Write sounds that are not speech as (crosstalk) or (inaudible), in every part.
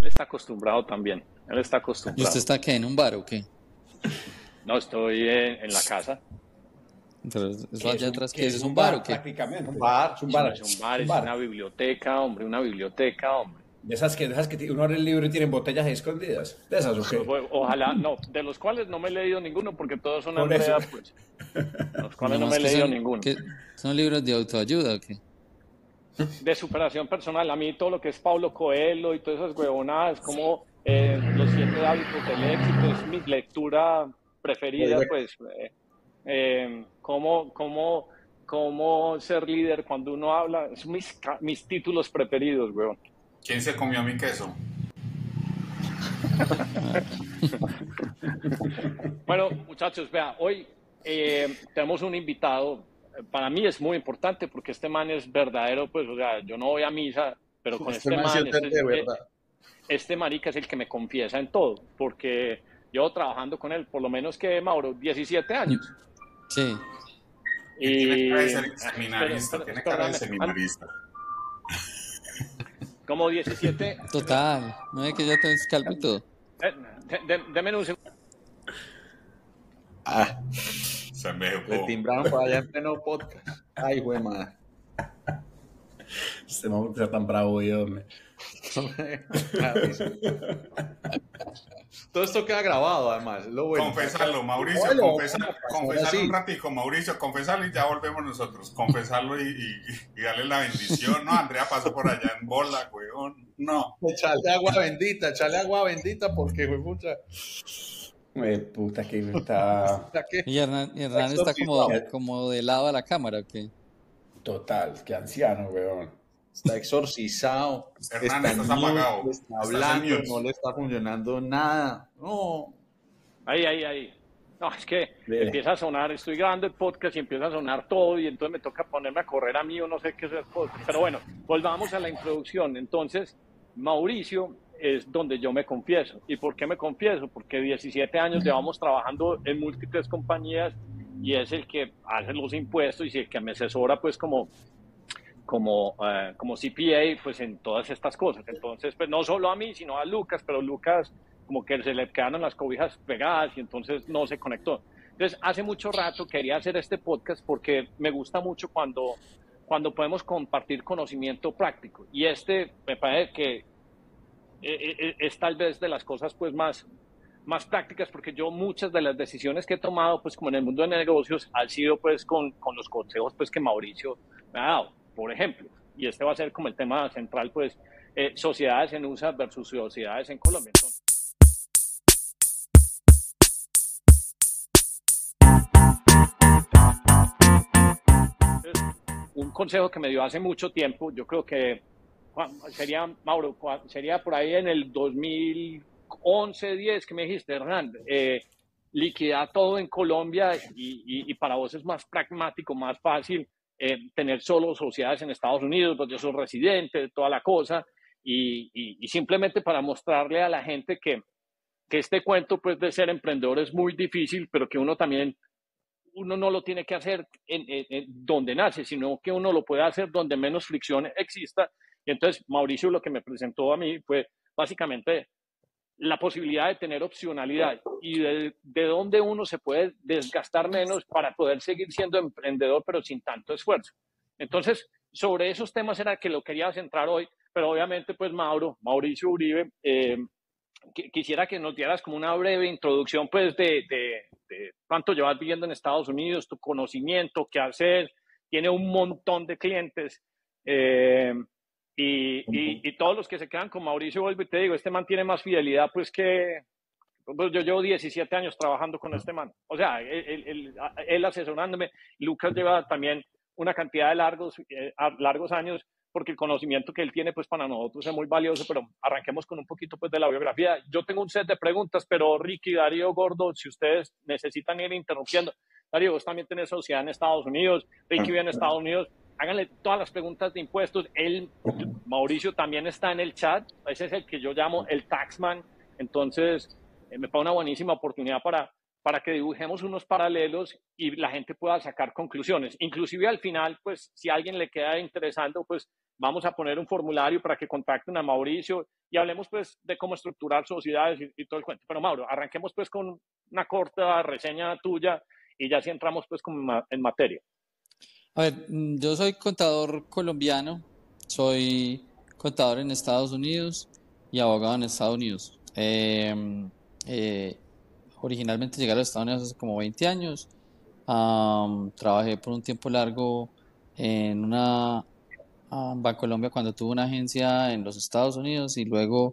Él está acostumbrado también. Él está acostumbrado. ¿Y usted está qué? ¿En un bar o qué? No, estoy en, en la casa. Entonces, eso ¿Qué allá un- atrás, ¿qué es? ¿Es un bar o qué? Prácticamente. Un bar. Es un bar. Es un bar, es un bar. una biblioteca, hombre, una biblioteca, hombre. De esas que, de esas que uno abre el libro y tienen botellas ahí escondidas. De esas, ¿o qué? O- Ojalá, no, de los cuales no me he leído ninguno porque todos son Por Andrea, eso. pues. De los cuales no me he que leído son- ninguno. que ¿Son libros de autoayuda o qué? De superación personal, a mí todo lo que es Paulo Coelho y todas esas huevonadas, como eh, los siete hábitos del éxito, es mi lectura preferida, pues. eh, eh, cómo, cómo, cómo ser líder cuando uno habla, son mis, mis títulos preferidos, weón. ¿Quién se comió mi queso? (laughs) Bueno, muchachos, vea, hoy eh, tenemos un invitado. Para mí es muy importante porque este man es verdadero, pues, o sea, yo no voy a misa, pero con este, Este man este, de verdad. este marica es el que me confiesa en todo, porque llevo trabajando con él por lo menos que, Mauro, 17 años. Sí. Tiene cara de Y- ser seminarista, tiene espera, cara de espera, seminarista. (laughs) Como 17. Total. ¿No es que ya te calvo y todo? eh, de- de- Deme un segundo. Ah, Se le timbraron para allá en pleno podcast. Ay, güey, madre. Este mamá está tan bravo hoy, hombre. (laughs) Todo esto queda grabado, además. Lo bueno. Confesarlo, Mauricio, Bueno, confesarlo sí. un ratico, Mauricio, confesarlo y ya volvemos nosotros. Confesarlo y, y- y darle la bendición. No, Andrea pasó por allá en bola, weón. No. Echarle agua bendita, echarle agua bendita porque, güey, pucha. Eh, puta que está. (laughs) Y Hernán, y Hernán está como, como de lado a la cámara, ¿o qué? total, qué anciano, weón. Está exorcizado. Hernán, está estás mute, apagado. Está hablando, no le está funcionando nada. No. Ahí, ahí, ahí. No, es que Bien. empieza a sonar, estoy grabando el podcast y empieza a sonar todo y entonces me toca ponerme a correr a mí o no sé qué es el podcast. Pero bueno, volvamos a la introducción. Entonces, Mauricio es donde yo me confieso. ¿Y por qué me confieso? Porque 17 años llevamos trabajando en múltiples compañías y es el que hace los impuestos y el que me asesora pues como como, eh, como CPA, pues en todas estas cosas. Entonces, pues no solo a mí, sino a Lucas, pero Lucas como que se le quedaron las cobijas pegadas y entonces no se conectó. Entonces, hace mucho rato quería hacer este podcast porque me gusta mucho cuando, cuando podemos compartir conocimiento práctico. Y este me parece que eh, eh, es tal vez de las cosas pues más, más prácticas porque yo muchas de las decisiones que he tomado pues como en el mundo de negocios han sido pues con, con los consejos pues que Mauricio me ha dado, por ejemplo. Y este va a ser como el tema central pues eh, sociedades en USA versus sociedades en Colombia. Un consejo que me dio hace mucho tiempo, yo creo que sería, Mauro, sería por ahí en el 2011, 10 que me dijiste, Hernán, eh, liquidar todo en Colombia y, y- y para vos es más pragmático, más fácil eh, tener solo sociedades en Estados Unidos, donde yo soy residente, toda la cosa, y- y simplemente para mostrarle a la gente que, que este cuento pues de ser emprendedor es muy difícil, pero que uno también uno no lo tiene que hacer en, en- en donde nace, sino que uno lo puede hacer donde menos fricción exista. Y entonces Mauricio lo que me presentó a mí fue básicamente la posibilidad de tener opcionalidad y de, de dónde uno se puede desgastar menos para poder seguir siendo emprendedor, pero sin tanto esfuerzo. Entonces, sobre esos temas era que lo quería centrar hoy, pero obviamente, pues Mauro, Mauricio Uribe, eh, qui- quisiera que nos dieras como una breve introducción, pues, de, de, de cuánto llevas viviendo en Estados Unidos, tu conocimiento, qué hacer, tiene un montón de clientes. eh, y, y, y todos los que se quedan con Mauricio, vuelvo y te digo, este man tiene más fidelidad, pues, que, pues, yo llevo 17 años trabajando con este man. O sea, él, él- él- asesorándome. Lucas lleva también una cantidad de largos, eh, a- largos años porque el conocimiento que él tiene pues para nosotros es muy valioso, pero arranquemos con un poquito pues de la biografía. Yo tengo un set de preguntas, pero Ricky, Darío, Gordo, si ustedes necesitan ir interrumpiendo, Darío, vos también tenés sociedad en Estados Unidos, Ricky vive en Estados Unidos, háganle todas las preguntas de impuestos. Él, Mauricio también está en el chat, ese es el que yo llamo el taxman, entonces eh, me parece una buenísima oportunidad para, para que dibujemos unos paralelos y la gente pueda sacar conclusiones. Inclusive al final, pues si a alguien le queda interesando, pues vamos a poner un formulario para que contacten a Mauricio y hablemos pues de cómo estructurar sociedades y, todo el cuento. Pero Mauro, arranquemos pues con una corta reseña tuya y ya si entramos pues en materia. A ver, mm, yo soy contador colombiano, soy contador en Estados Unidos y abogado en Estados Unidos. Em, eh, originalmente llegué a los Estados Unidos hace como 20 años. trabajé por un tiempo largo en una um, Bancolombia cuando tuve una agencia en los Estados Unidos y luego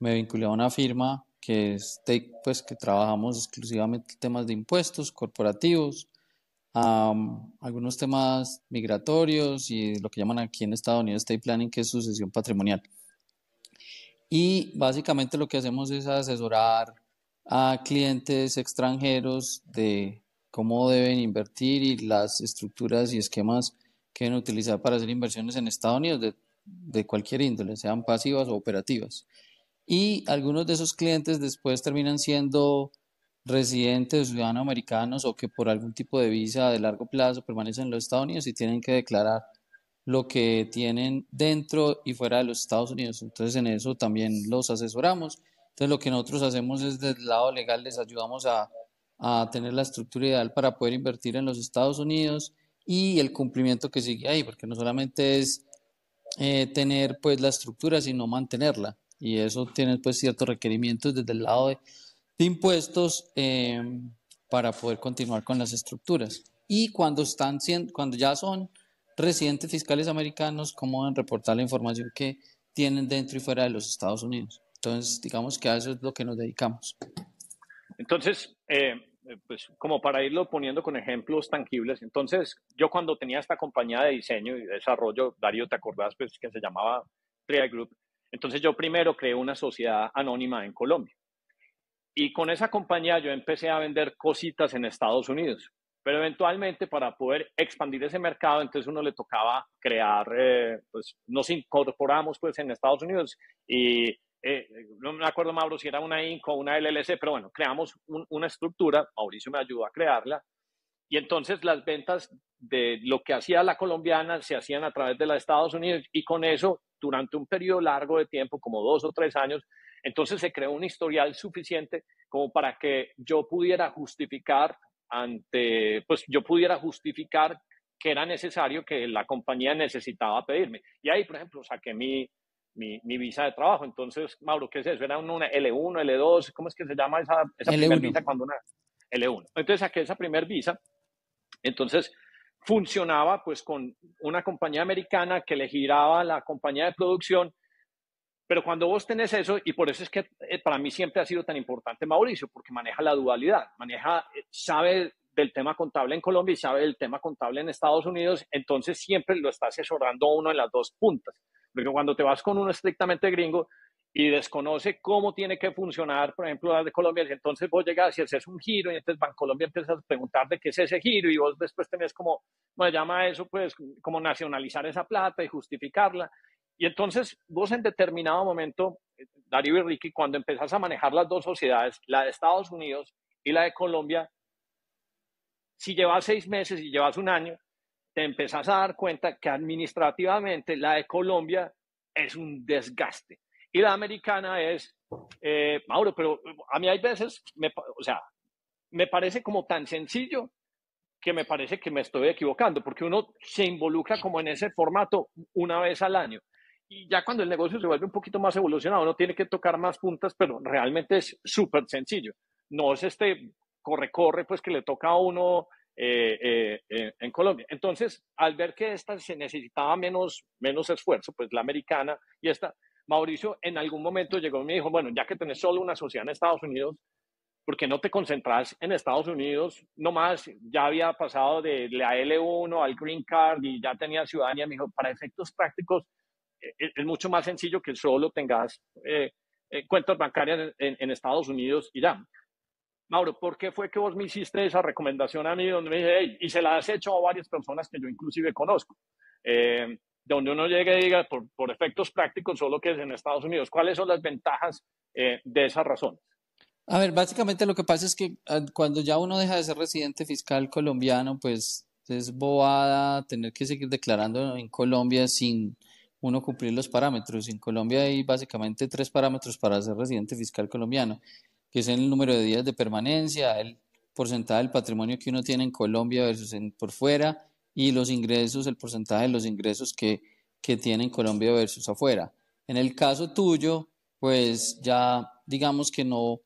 me vinculé a una firma que es pues que trabajamos exclusivamente temas de impuestos corporativos, algunos temas migratorios y lo que llaman aquí en Estados Unidos state planning, que es sucesión patrimonial. Y básicamente lo que hacemos es asesorar a clientes extranjeros de cómo deben invertir y las estructuras y esquemas que deben utilizar para hacer inversiones en Estados Unidos de, de cualquier índole, sean pasivas o operativas. Y algunos de esos clientes después terminan siendo residentes ciudadanos americanos o que por algún tipo de visa de largo plazo permanecen en los Estados Unidos y tienen que declarar lo que tienen dentro y fuera de los Estados Unidos. Entonces en eso también los asesoramos entonces lo que nosotros hacemos es desde lado legal les ayudamos a, a tener la estructura ideal para poder invertir en los Estados Unidos y el cumplimiento que sigue ahí, porque no solamente es eh, tener pues la estructura, sino mantenerla. Y eso tiene pues ciertos requerimientos desde el lado de, impuestos eh, para poder continuar con las estructuras. Y cuando, están, cuando ya son residentes fiscales americanos, cómo deben reportar la información que tienen dentro y fuera de los Estados Unidos. Entonces, digamos que a eso es lo que nos dedicamos. Entonces, eh, pues como para irlo poniendo con ejemplos tangibles, entonces yo cuando tenía esta compañía de diseño y desarrollo, Darío, ¿te acordás? Pues que se llamaba Trial Group. Entonces yo primero creé una sociedad anónima en Colombia. Y con esa compañía yo empecé a vender cositas en Estados Unidos. Pero eventualmente para poder expandir ese mercado, entonces uno le tocaba crear, eh, pues nos incorporamos pues en Estados Unidos y eh, no me acuerdo, Mauro, si era una INC o una LLC, pero bueno, creamos una estructura, Mauricio me ayudó a crearla, y entonces las ventas de lo que hacía la colombiana se hacían a través de los Estados Unidos, y con eso, durante un periodo largo de tiempo, como dos o tres años, entonces se creó un historial suficiente como para que yo pudiera justificar ante, pues yo pudiera justificar que era necesario que la compañía necesitaba pedirme. Y ahí, por ejemplo, saqué mi, mi, mi, visa de trabajo. Entonces, Mauro, ¿qué es eso? ¿Era una L1, L2? ¿Cómo es que se llama esa, esa primera visa cuando una L1? Entonces saqué esa primera visa. Entonces funcionaba pues con una compañía americana que le giraba la compañía de producción. Pero cuando vos tenés eso, y por eso es que eh, para mí siempre ha sido tan importante Mauricio, porque maneja la dualidad, maneja, eh, sabe del tema contable en Colombia y sabe del tema contable en Estados Unidos, entonces siempre lo está asesorando uno en las dos puntas. Porque cuando te vas con uno estrictamente gringo y desconoce cómo tiene que funcionar, por ejemplo, la de Colombia, entonces vos llegas y haces un giro y entonces Colombia empiezas a preguntar de qué es ese giro y vos después tenés como, bueno, llama eso pues como nacionalizar esa plata y justificarla. Y entonces vos en determinado momento, Darío y Ricky, cuando empezás a manejar las dos sociedades, la de Estados Unidos y la de Colombia, si llevas seis meses y llevas un año, te empezás a dar cuenta que administrativamente la de Colombia es un desgaste y la americana es, eh, Mauro, pero a mí hay veces, me, o sea, me parece como tan sencillo que me parece que me estoy equivocando, porque uno se involucra como en ese formato una vez al año. Y ya cuando el negocio se vuelve un poquito más evolucionado, uno tiene que tocar más puntas, pero realmente es súper sencillo. No es este corre-corre, pues que le toca a uno eh, eh, eh, en Colombia. Entonces, al ver que esta se necesitaba menos, menos esfuerzo, pues la americana y esta, Mauricio en algún momento llegó y me dijo, bueno, ya que tenés solo una sociedad en Estados Unidos, ¿por qué no te concentras en Estados Unidos? No más, ya había pasado de la L1 al Green Card y ya tenía ciudadanía. Me dijo, para efectos prácticos es, mucho más sencillo que solo tengas cuentas bancarias en, en Estados Unidos y ya. Mauro, ¿por qué fue que vos me hiciste esa recomendación a mí donde me dije, y se la has hecho a varias personas que yo inclusive conozco? Eh, donde uno llegue y diga, por, efectos prácticos, solo que es en Estados Unidos. ¿Cuáles son las ventajas eh, de esas razones? A ver, básicamente lo que pasa es que ah, cuando ya uno deja de ser residente fiscal colombiano, pues es bobada tener que seguir declarando en Colombia sin uno cumplir los parámetros. En Colombia hay básicamente tres parámetros para ser residente fiscal colombiano, que es el número de días de permanencia, el porcentaje del patrimonio que uno tiene en Colombia versus en, por fuera y los ingresos, el porcentaje de los ingresos que, que tiene en Colombia versus afuera. En el caso tuyo, pues ya digamos que no,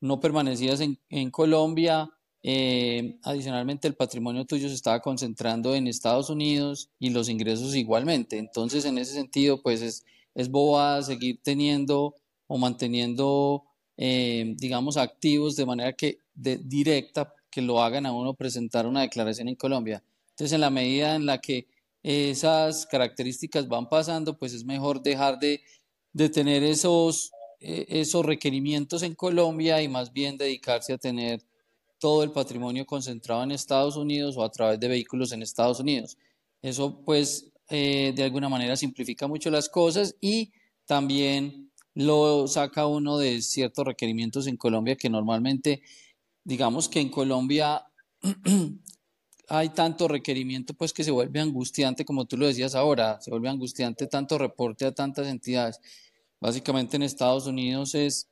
no permanecías en, en Colombia, eh, adicionalmente, el patrimonio tuyo se estaba concentrando en Estados Unidos y los ingresos igualmente. Entonces, en ese sentido, pues es, es boba seguir teniendo o manteniendo, eh, digamos, activos de manera que de, directa que lo hagan a uno presentar una declaración en Colombia. Entonces, en la medida en la que esas características van pasando, pues es mejor dejar de, tener esos, eh, esos requerimientos en Colombia y más bien dedicarse a tener todo el patrimonio concentrado en Estados Unidos o a través de vehículos en Estados Unidos. Eso pues eh, de alguna manera simplifica mucho las cosas y también lo saca uno de ciertos requerimientos en Colombia que normalmente, digamos que en Colombia (clears throat) hay tanto requerimiento pues que se vuelve angustiante, como tú lo decías ahora, se vuelve angustiante tanto reporte a tantas entidades. Básicamente en Estados Unidos es,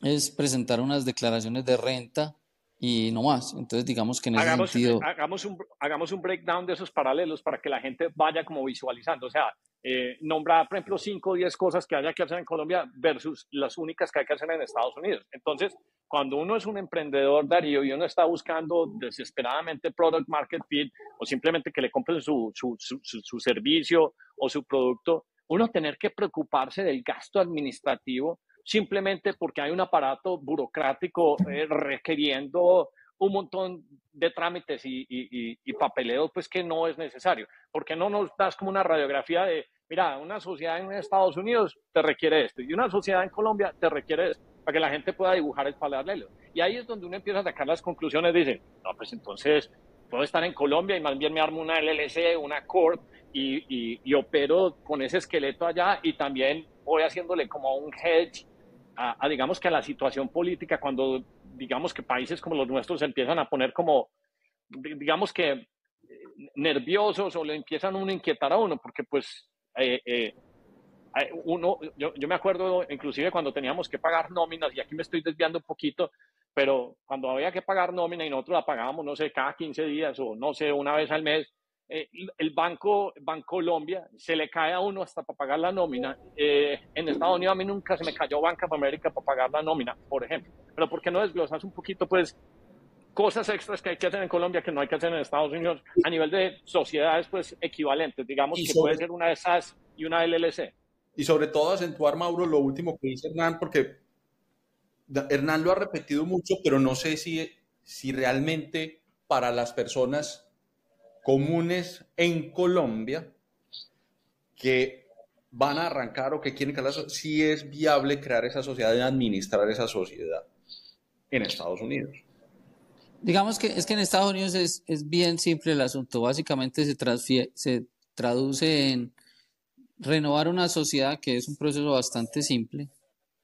es presentar unas declaraciones de renta y no más. Entonces, digamos que en ese hagamos, sentido... Hagamos un, hagamos un breakdown de esos paralelos para que la gente vaya como visualizando. O sea, eh, nombrar, por ejemplo, 5 o 10 cosas que haya que hacer en Colombia versus las únicas que hay que hacer en Estados Unidos. Entonces, cuando uno es un emprendedor, Darío, y uno está buscando desesperadamente product market fit o simplemente que le compren su, su, su, su servicio o su producto, uno tener que preocuparse del gasto administrativo simplemente porque hay un aparato burocrático eh, requiriendo un montón de trámites y, y, y, papeleo, pues que no es necesario. Porque no nos das como una radiografía de, mira, una sociedad en Estados Unidos te requiere esto y una sociedad en Colombia te requiere esto, para que la gente pueda dibujar el paralelo. Y ahí es donde uno empieza a sacar las conclusiones, dice, no, pues entonces puedo estar en Colombia y más bien me armo una LLC, una Corp y, y opero con ese esqueleto allá y también voy haciéndole como un hedge a, digamos que a la situación política cuando digamos que países como los nuestros empiezan a poner como, digamos que eh, nerviosos o le empiezan a inquietar a uno, porque pues eh, eh, uno, yo, yo, me acuerdo inclusive cuando teníamos que pagar nóminas, y aquí me estoy desviando un poquito, pero cuando había que pagar nómina y nosotros la pagábamos, no sé, cada 15 días o no sé, una vez al mes, eh, el banco, Banco Colombia se le cae a uno hasta para pagar la nómina. Eh, en Estados Unidos a mí nunca se me cayó Banca of America para pagar la nómina, por ejemplo. Pero ¿por qué no desglosas un poquito, pues, cosas extras que hay que hacer en Colombia que no hay que hacer en Estados Unidos a nivel de sociedades, pues, equivalentes? Digamos que puede ser una de esas y una LLC. Y sobre todo acentuar, Mauro, lo último que dice Hernán, porque Hernán lo ha repetido mucho, pero no sé si, si realmente para las personas comunes en Colombia que van a arrancar o que quieren que si es viable crear esa sociedad y administrar esa sociedad en Estados Unidos. Digamos que es que en Estados Unidos es, es bien simple el asunto. Básicamente se, se traduce en renovar una sociedad, que es un proceso bastante simple.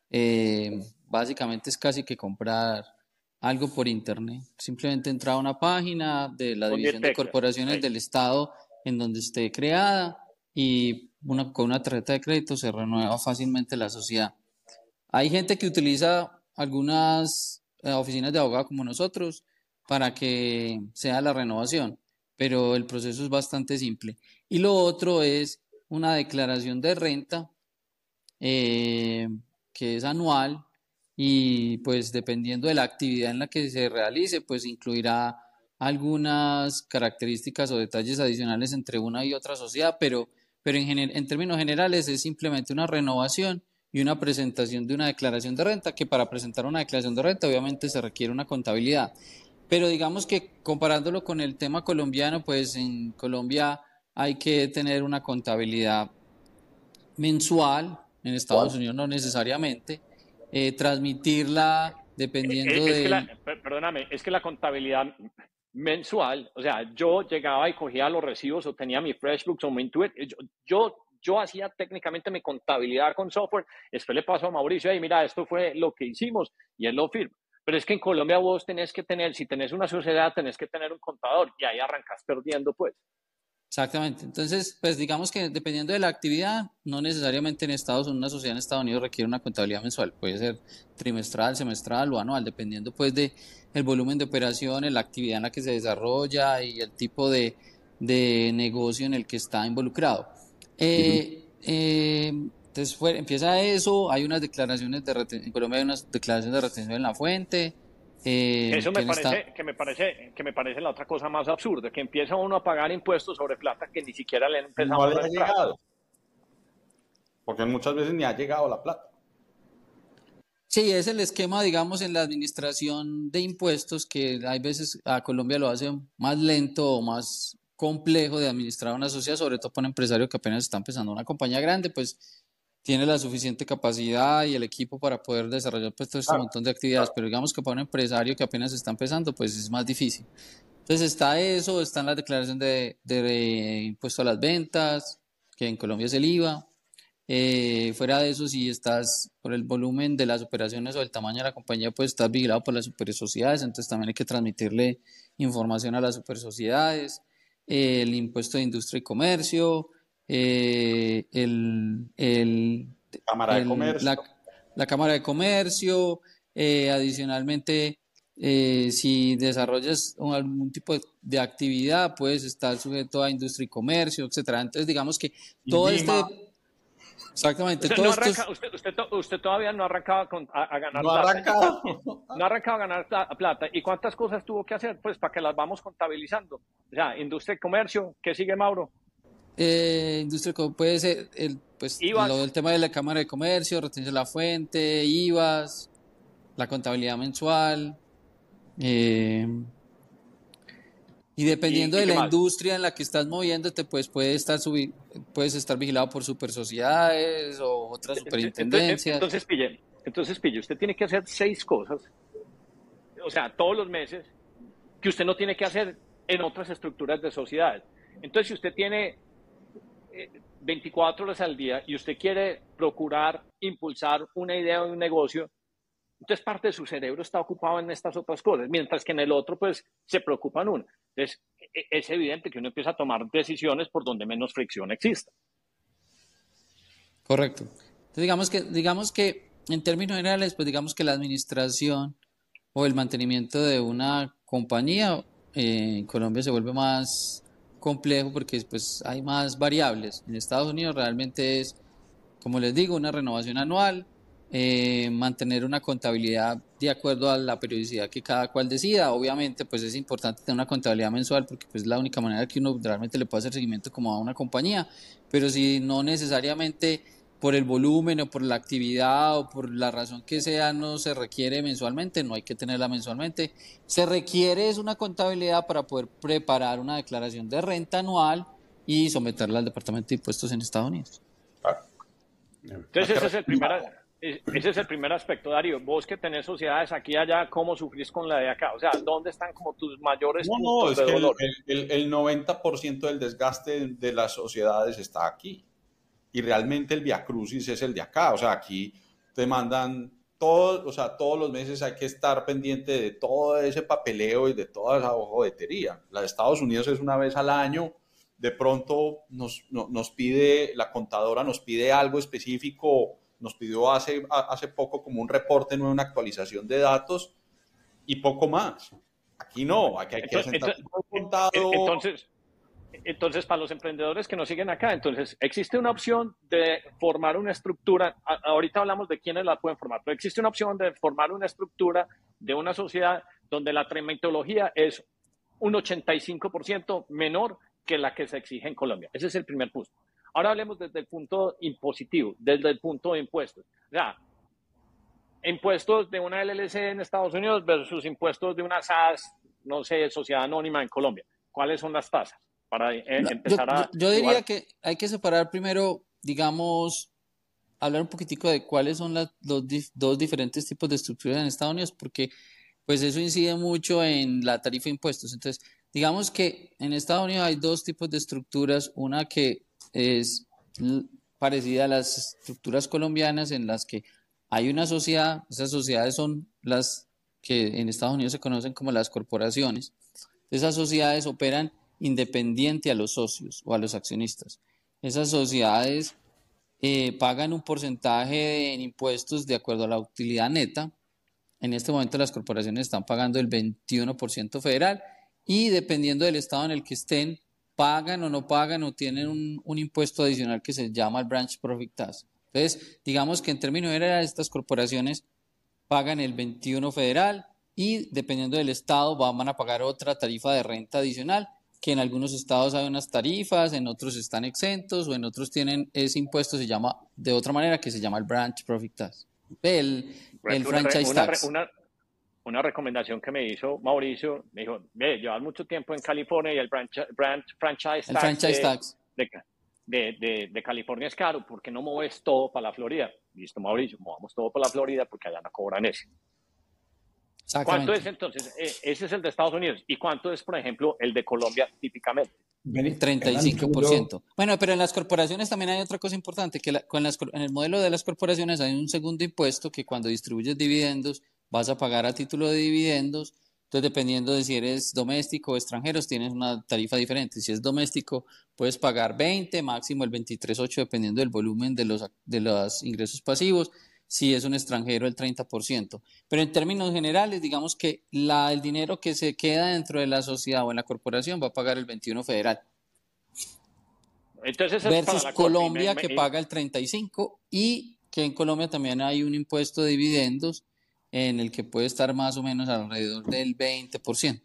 Eh, básicamente es casi que comprar algo por internet. Simplemente entrar a una página de la División de Corporaciones del Estado en donde esté creada y una, con una tarjeta de crédito se renueva fácilmente la sociedad. Hay gente que utiliza algunas eh, oficinas de abogado como nosotros para que sea la renovación, pero el proceso es bastante simple. Y lo otro es una declaración de renta eh, que es anual y pues dependiendo de la actividad en la que se realice, pues incluirá algunas características o detalles adicionales entre una y otra sociedad, pero, pero en, en términos generales es simplemente una renovación y una presentación de una declaración de renta, que para presentar una declaración de renta obviamente se requiere una contabilidad. Pero digamos que comparándolo con el tema colombiano, pues en Colombia hay que tener una contabilidad mensual, en Estados Unidos no necesariamente, eh, transmitirla dependiendo es, de... la, perdóname, es que la contabilidad mensual, o sea, yo llegaba y cogía los recibos o tenía mi FreshBooks o mi Intuit, yo, yo yo hacía técnicamente mi contabilidad con software, después le paso a Mauricio, y mira, esto fue lo que hicimos, y él lo firma. Pero es que en Colombia vos tenés que tener, si tenés una sociedad, tenés que tener un contador, y ahí arrancas perdiendo, pues. Exactamente. Entonces, pues digamos que dependiendo de la actividad, no necesariamente en Estados Unidos, una sociedad en Estados Unidos requiere una contabilidad mensual, puede ser trimestral, semestral o anual, dependiendo pues de el volumen de operaciones, la actividad en la que se desarrolla y el tipo de, de negocio en el que está involucrado. Eh, eh, entonces fue, empieza eso, hay unas declaraciones de retención, en Colombia hay unas declaraciones de retención en la fuente, eh, Eso me parece, que me parece que me parece la otra cosa más absurda, que empieza uno a pagar impuestos sobre plata que ni siquiera le han empezado no a llegado. Porque muchas veces ni ha llegado la plata. Sí, es el esquema, digamos, en la administración de impuestos que hay veces a Colombia lo hace más lento o más complejo de administrar una sociedad, sobre todo para un empresario que apenas está empezando una compañía grande, pues tiene la suficiente capacidad y el equipo para poder desarrollar pues, todo este montón de actividades, pero digamos que para un empresario que apenas está empezando, pues es más difícil. Entonces está eso, está la declaración de, de, impuesto a las ventas, que en Colombia es el IVA. Eh, fuera de eso, si estás por el volumen de las operaciones o el tamaño de la compañía, pues estás vigilado por las super sociedades, entonces también hay que transmitirle información a las super sociedades. el impuesto de industria y comercio, eh, el, Cámara de Comercio. La, Cámara de Comercio, eh, adicionalmente, eh, si desarrollas algún tipo de actividad, puedes estar sujeto a industria y comercio, etcétera. Entonces, digamos que todo este... Exactamente. Usted, usted, todavía no arrancaba con, a, ganar plata. No arrancaba a ganar plata. ¿Y cuántas cosas tuvo que hacer? Pues para que las vamos contabilizando. O sea, industria y comercio, ¿qué sigue Mauro? Eh, industria puede ser el, pues, lo, el tema de la Cámara de Comercio, retención de la fuente, IVAs, la contabilidad mensual. Eh, y dependiendo de la industria en la que estás moviéndote, pues puedes estar puedes estar vigilado por super sociedades o otras superintendencias. Entonces, pille, entonces, pille, usted tiene que hacer seis cosas, o sea, todos los meses, que usted no tiene que hacer en otras estructuras de sociedades. Entonces, si usted tiene 24 horas al día y usted quiere procurar impulsar una idea de un negocio, entonces parte de su cerebro está ocupado en estas otras cosas, mientras que en el otro pues se preocupa en una. Entonces e, e, es evidente que uno empieza a tomar decisiones por donde menos fricción exista. Correcto. Entonces digamos que, digamos que en términos generales, pues digamos que la administración o el mantenimiento de una compañía eh, en Colombia se vuelve más complejo porque pues hay más variables. En Estados Unidos realmente es, como les digo, una renovación anual, eh, mantener una contabilidad de acuerdo a la periodicidad que cada cual decida. Obviamente, pues es importante tener una contabilidad mensual porque pues, es la única manera que uno realmente le puede hacer seguimiento como a una compañía. Pero si no necesariamente por el volumen o por la actividad o por la razón que sea no se requiere mensualmente, no hay que tenerla mensualmente. Se requiere es una contabilidad para poder preparar una declaración de renta anual y someterla al Departamento de Impuestos en Estados Unidos. Entonces ese es el primer, ese es el primer aspecto, Darío. Vos que tenés sociedades aquí y allá, ¿cómo sufrís con la de acá? O sea, ¿dónde están como tus mayores no, no, es que El, el, el 90% del desgaste de las sociedades está aquí y realmente el Via Crucis es el de acá. O sea, aquí te mandan todos, o sea, todos los meses hay que estar pendiente de todo ese papeleo y de toda esa jodetería. La de Estados Unidos es una vez al año. De pronto nos, nos pide, la contadora nos pide algo específico, nos pidió hace, hace poco como un reporte, no una actualización de datos y poco más. Aquí no, aquí hay que entonces, contado. Entonces, entonces, para los emprendedores que nos siguen acá, entonces, existe una opción de formar una estructura, ahorita hablamos de quiénes la pueden formar, pero existe una opción de formar una estructura de una sociedad donde la trementología es un 85% menor que la que se exige en Colombia. Ese es el primer punto. Ahora hablemos desde el punto impositivo, desde el punto de impuestos. O sea, impuestos de una LLC en Estados Unidos versus impuestos de una SAS, no sé, sociedad anónima en Colombia. ¿Cuáles son las tasas? Para eh, empezar a... Yo, diría que hay que separar primero, digamos, hablar un poquitico de cuáles son los dos diferentes tipos de estructuras en Estados Unidos, porque pues eso incide mucho en la tarifa de impuestos. Entonces, digamos que en Estados Unidos hay dos tipos de estructuras, una que es parecida a las estructuras colombianas en las que hay una sociedad, esas sociedades son las que en Estados Unidos se conocen como las corporaciones. Esas sociedades operan independiente a los socios o a los accionistas. Esas sociedades eh, pagan un porcentaje en impuestos de acuerdo a la utilidad neta. En este momento las corporaciones están pagando el 21% federal y dependiendo del estado en el que estén, pagan o no pagan o tienen un, un impuesto adicional que se llama el Branch Profit Tax. Entonces, digamos que en términos generales estas corporaciones pagan el 21 federal y dependiendo del estado van a pagar otra tarifa de renta adicional que en algunos estados hay unas tarifas, en otros están exentos o en otros tienen ese impuesto, se llama de otra manera que se llama el branch profit tax, el, el franchise una, tax. Una, una, recomendación que me hizo Mauricio, me dijo, ve, llevas mucho tiempo en California y el branch, branch franchise el tax, franchise de, tax. De, de, de, de, California es caro, ¿por qué no mueves todo para la Florida? Listo, Mauricio, movamos todo para la Florida porque allá no cobran eso. ¿Cuánto es entonces? Ese es el de Estados Unidos. ¿Y cuánto es, por ejemplo, el de Colombia típicamente? 35%. Bueno, pero en las corporaciones también hay otra cosa importante, que la, con las, en el modelo de las corporaciones hay un segundo impuesto que cuando distribuyes dividendos vas a pagar a título de dividendos. Entonces, dependiendo de si eres doméstico o extranjero, tienes una tarifa diferente. Si es doméstico, puedes pagar 20, máximo el 23.8, dependiendo del volumen de los, de los ingresos pasivos si es un extranjero el 30%. Pero en términos generales, digamos que la, el dinero que se queda dentro de la sociedad o en la corporación va a pagar el 21 federal. Entonces versus Colombia que paga el 35 y que en Colombia también hay un impuesto de dividendos en el que puede estar más o menos alrededor del 20%.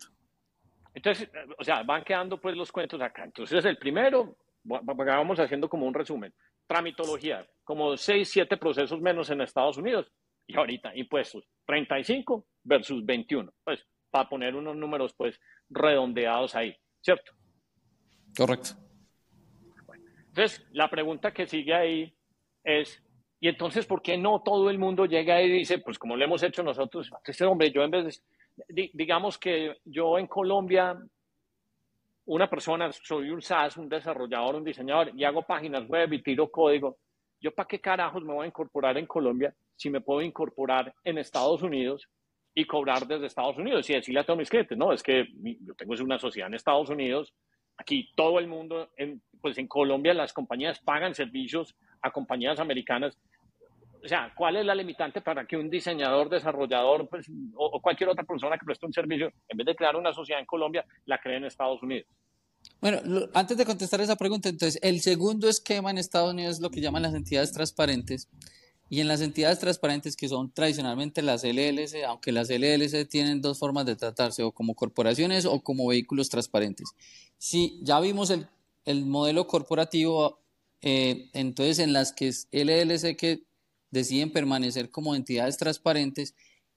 Entonces, o sea, van quedando pues los cuentos acá. Entonces, el primero, vamos haciendo como un resumen tramitología, como 6, 7 procesos menos en Estados Unidos. Y ahorita, impuestos, 35 versus 21. Pues, para poner unos números, pues, redondeados ahí, ¿cierto? Correcto. entonces, la pregunta que sigue ahí es, ¿y entonces por qué no todo el mundo llega y dice, pues como lo hemos hecho nosotros, este hombre, yo en vez de, digamos que yo en Colombia una persona, soy un SaaS, un desarrollador, un diseñador y hago páginas web y tiro código, ¿yo para qué carajos me voy a incorporar en Colombia si me puedo incorporar en Estados Unidos y cobrar desde Estados Unidos y decirle a todos mis clientes, no, es que yo tengo una sociedad en Estados Unidos, aquí todo el mundo, pues en Colombia las compañías pagan servicios a compañías americanas. O sea, ¿cuál es la limitante para que un diseñador, desarrollador pues, o, cualquier otra persona que preste un servicio, en vez de crear una sociedad en Colombia, la cree en Estados Unidos? Bueno, antes de contestar esa pregunta, entonces, el segundo esquema en Estados Unidos es lo que llaman las entidades transparentes. Y en las entidades transparentes, que son tradicionalmente las LLC, aunque las LLC tienen dos formas de tratarse, o como corporaciones o como vehículos transparentes. Si ya vimos el, el modelo corporativo, eh, entonces en las que es LLC que deciden permanecer como entidades transparentes,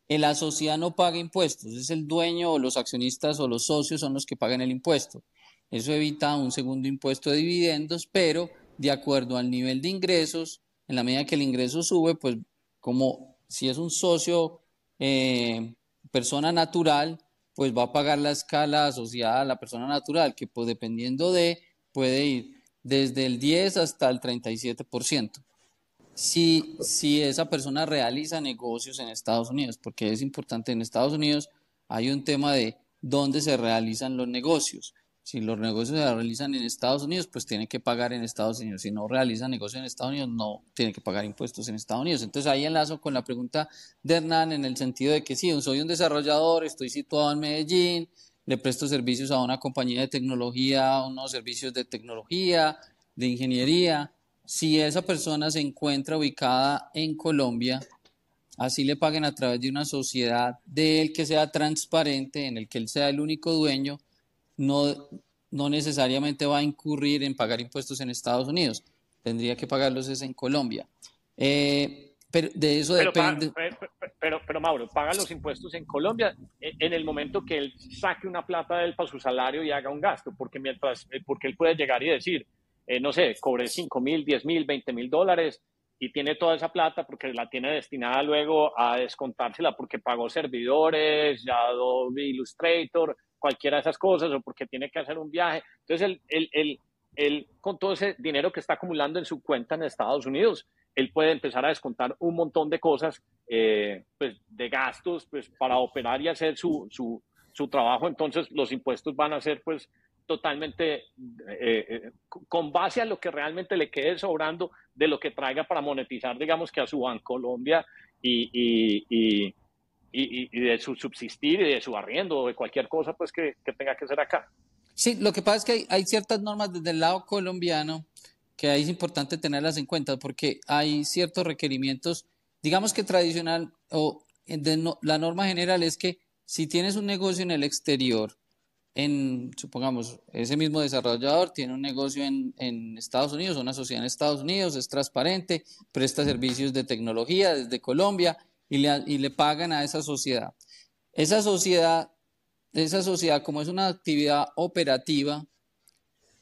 la sociedad no paga impuestos, es el dueño o los accionistas o los socios son los que pagan el impuesto. Eso evita un segundo impuesto de dividendos, pero de acuerdo al nivel de ingresos, en la medida que el ingreso sube, pues como si es un socio, eh, persona natural, pues va a pagar la escala asociada a la persona natural, que pues dependiendo de, puede ir desde el 10 hasta el 37%. Si, si esa persona realiza negocios en Estados Unidos, porque es importante, en Estados Unidos hay un tema de dónde se realizan los negocios. Si los negocios se realizan en Estados Unidos, pues tiene que pagar en Estados Unidos. Si no realiza negocios en Estados Unidos, no tiene que pagar impuestos en Estados Unidos. Entonces ahí enlazo con la pregunta de Hernán en el sentido de que sí, soy un desarrollador, estoy situado en Medellín, le presto servicios a una compañía de tecnología, unos servicios de tecnología, de ingeniería. Si esa persona se encuentra ubicada en Colombia, así le paguen a través de una sociedad de él que sea transparente, en el que él sea el único dueño, no, no necesariamente va a incurrir en pagar impuestos en Estados Unidos, tendría que pagarlos es en Colombia. Eh, pero de eso depende. pero, pero, pero, Mauro, paga los impuestos en Colombia en el momento que él saque una plata de él para su salario y haga un gasto, porque mientras, eh, porque él puede llegar y decir, eh, no sé, cobre 5 mil, 10 mil, 20 mil dólares y tiene toda esa plata porque la tiene destinada luego a descontársela porque pagó servidores, ya Adobe Illustrator, cualquiera de esas cosas o porque tiene que hacer un viaje. Entonces, el, el, el, él con todo ese dinero que está acumulando en su cuenta en Estados Unidos, él puede empezar a descontar un montón de cosas, eh, pues de gastos, pues para operar y hacer su, su, su, trabajo. Entonces los impuestos van a ser pues totalmente eh, eh, con base a lo que realmente le quede sobrando de lo que traiga para monetizar, digamos que a su Banco Colombia y, y, y, y, de su subsistir y de su arriendo o de cualquier cosa pues que, que tenga que ser acá. Sí, lo que pasa es que hay, ciertas normas desde el lado colombiano que es importante tenerlas en cuenta porque hay ciertos requerimientos, digamos que tradicional o la norma general es que si tienes un negocio en el exterior, en, supongamos, ese mismo desarrollador tiene un negocio en, Estados Unidos, una sociedad en Estados Unidos, es transparente, presta servicios de tecnología desde Colombia y le, y le pagan a esa sociedad. Esa sociedad, esa sociedad, como es una actividad operativa,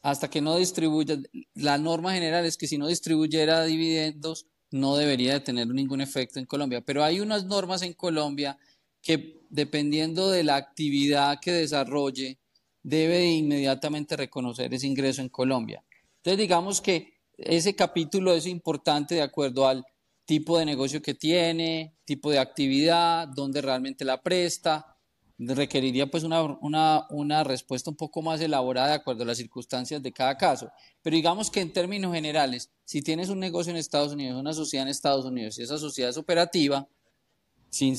hasta que no distribuya, la norma general es que si no distribuyera dividendos, no debería de tener ningún efecto en Colombia. Pero hay unas normas en Colombia que dependiendo de la actividad que desarrolle, debe inmediatamente reconocer ese ingreso en Colombia. Entonces, digamos que ese capítulo es importante de acuerdo al tipo de negocio que tiene, tipo de actividad, dónde realmente la presta, requeriría pues una, una, respuesta un poco más elaborada de acuerdo a las circunstancias de cada caso. Pero digamos que en términos generales, si tienes un negocio en Estados Unidos, una sociedad en Estados Unidos y esa sociedad es operativa, sin,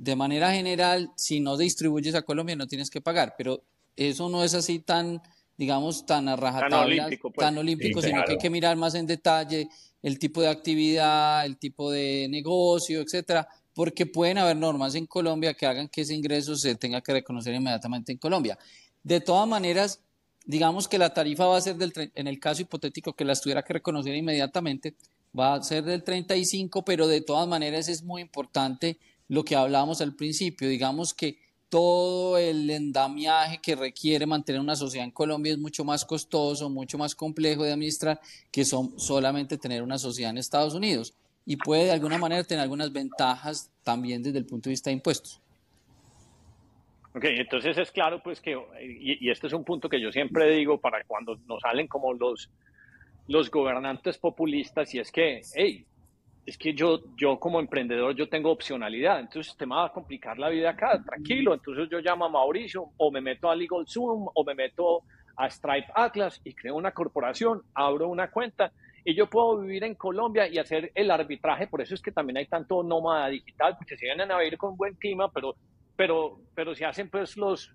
de manera general, si no distribuyes a Colombia no tienes que pagar, pero eso no es así tan, digamos, tan a rajatabla, tan olímpico, pues. sino que hay que mirar más en detalle el tipo de actividad, el tipo de negocio, etcétera, porque pueden haber normas en Colombia que hagan que ese ingreso se tenga que reconocer inmediatamente en Colombia. De todas maneras, digamos que la tarifa va a ser del, en el caso hipotético que la tuviera que reconocer inmediatamente, va a ser del 35, pero de todas maneras es muy importante lo que hablábamos al principio, digamos que todo el endamiaje que requiere mantener una sociedad en Colombia es mucho más costoso, mucho más complejo de administrar que son solamente tener una sociedad en Estados Unidos y puede de alguna manera tener algunas ventajas también desde el punto de vista de impuestos. Ok, entonces es claro pues que, y, este es un punto que yo siempre digo para cuando nos salen como los, los gobernantes populistas, y es que, hey, es que yo, yo como emprendedor yo tengo opcionalidad, entonces te me va a complicar la vida acá, tranquilo, entonces yo llamo a Mauricio o me meto a Legal Zoom o me meto a Stripe Atlas y creo una corporación, abro una cuenta y yo puedo vivir en Colombia y hacer el arbitraje, por eso es que también hay tanto nómada digital, porque se vienen a vivir con buen clima, pero, pero, pero si hacen pues los,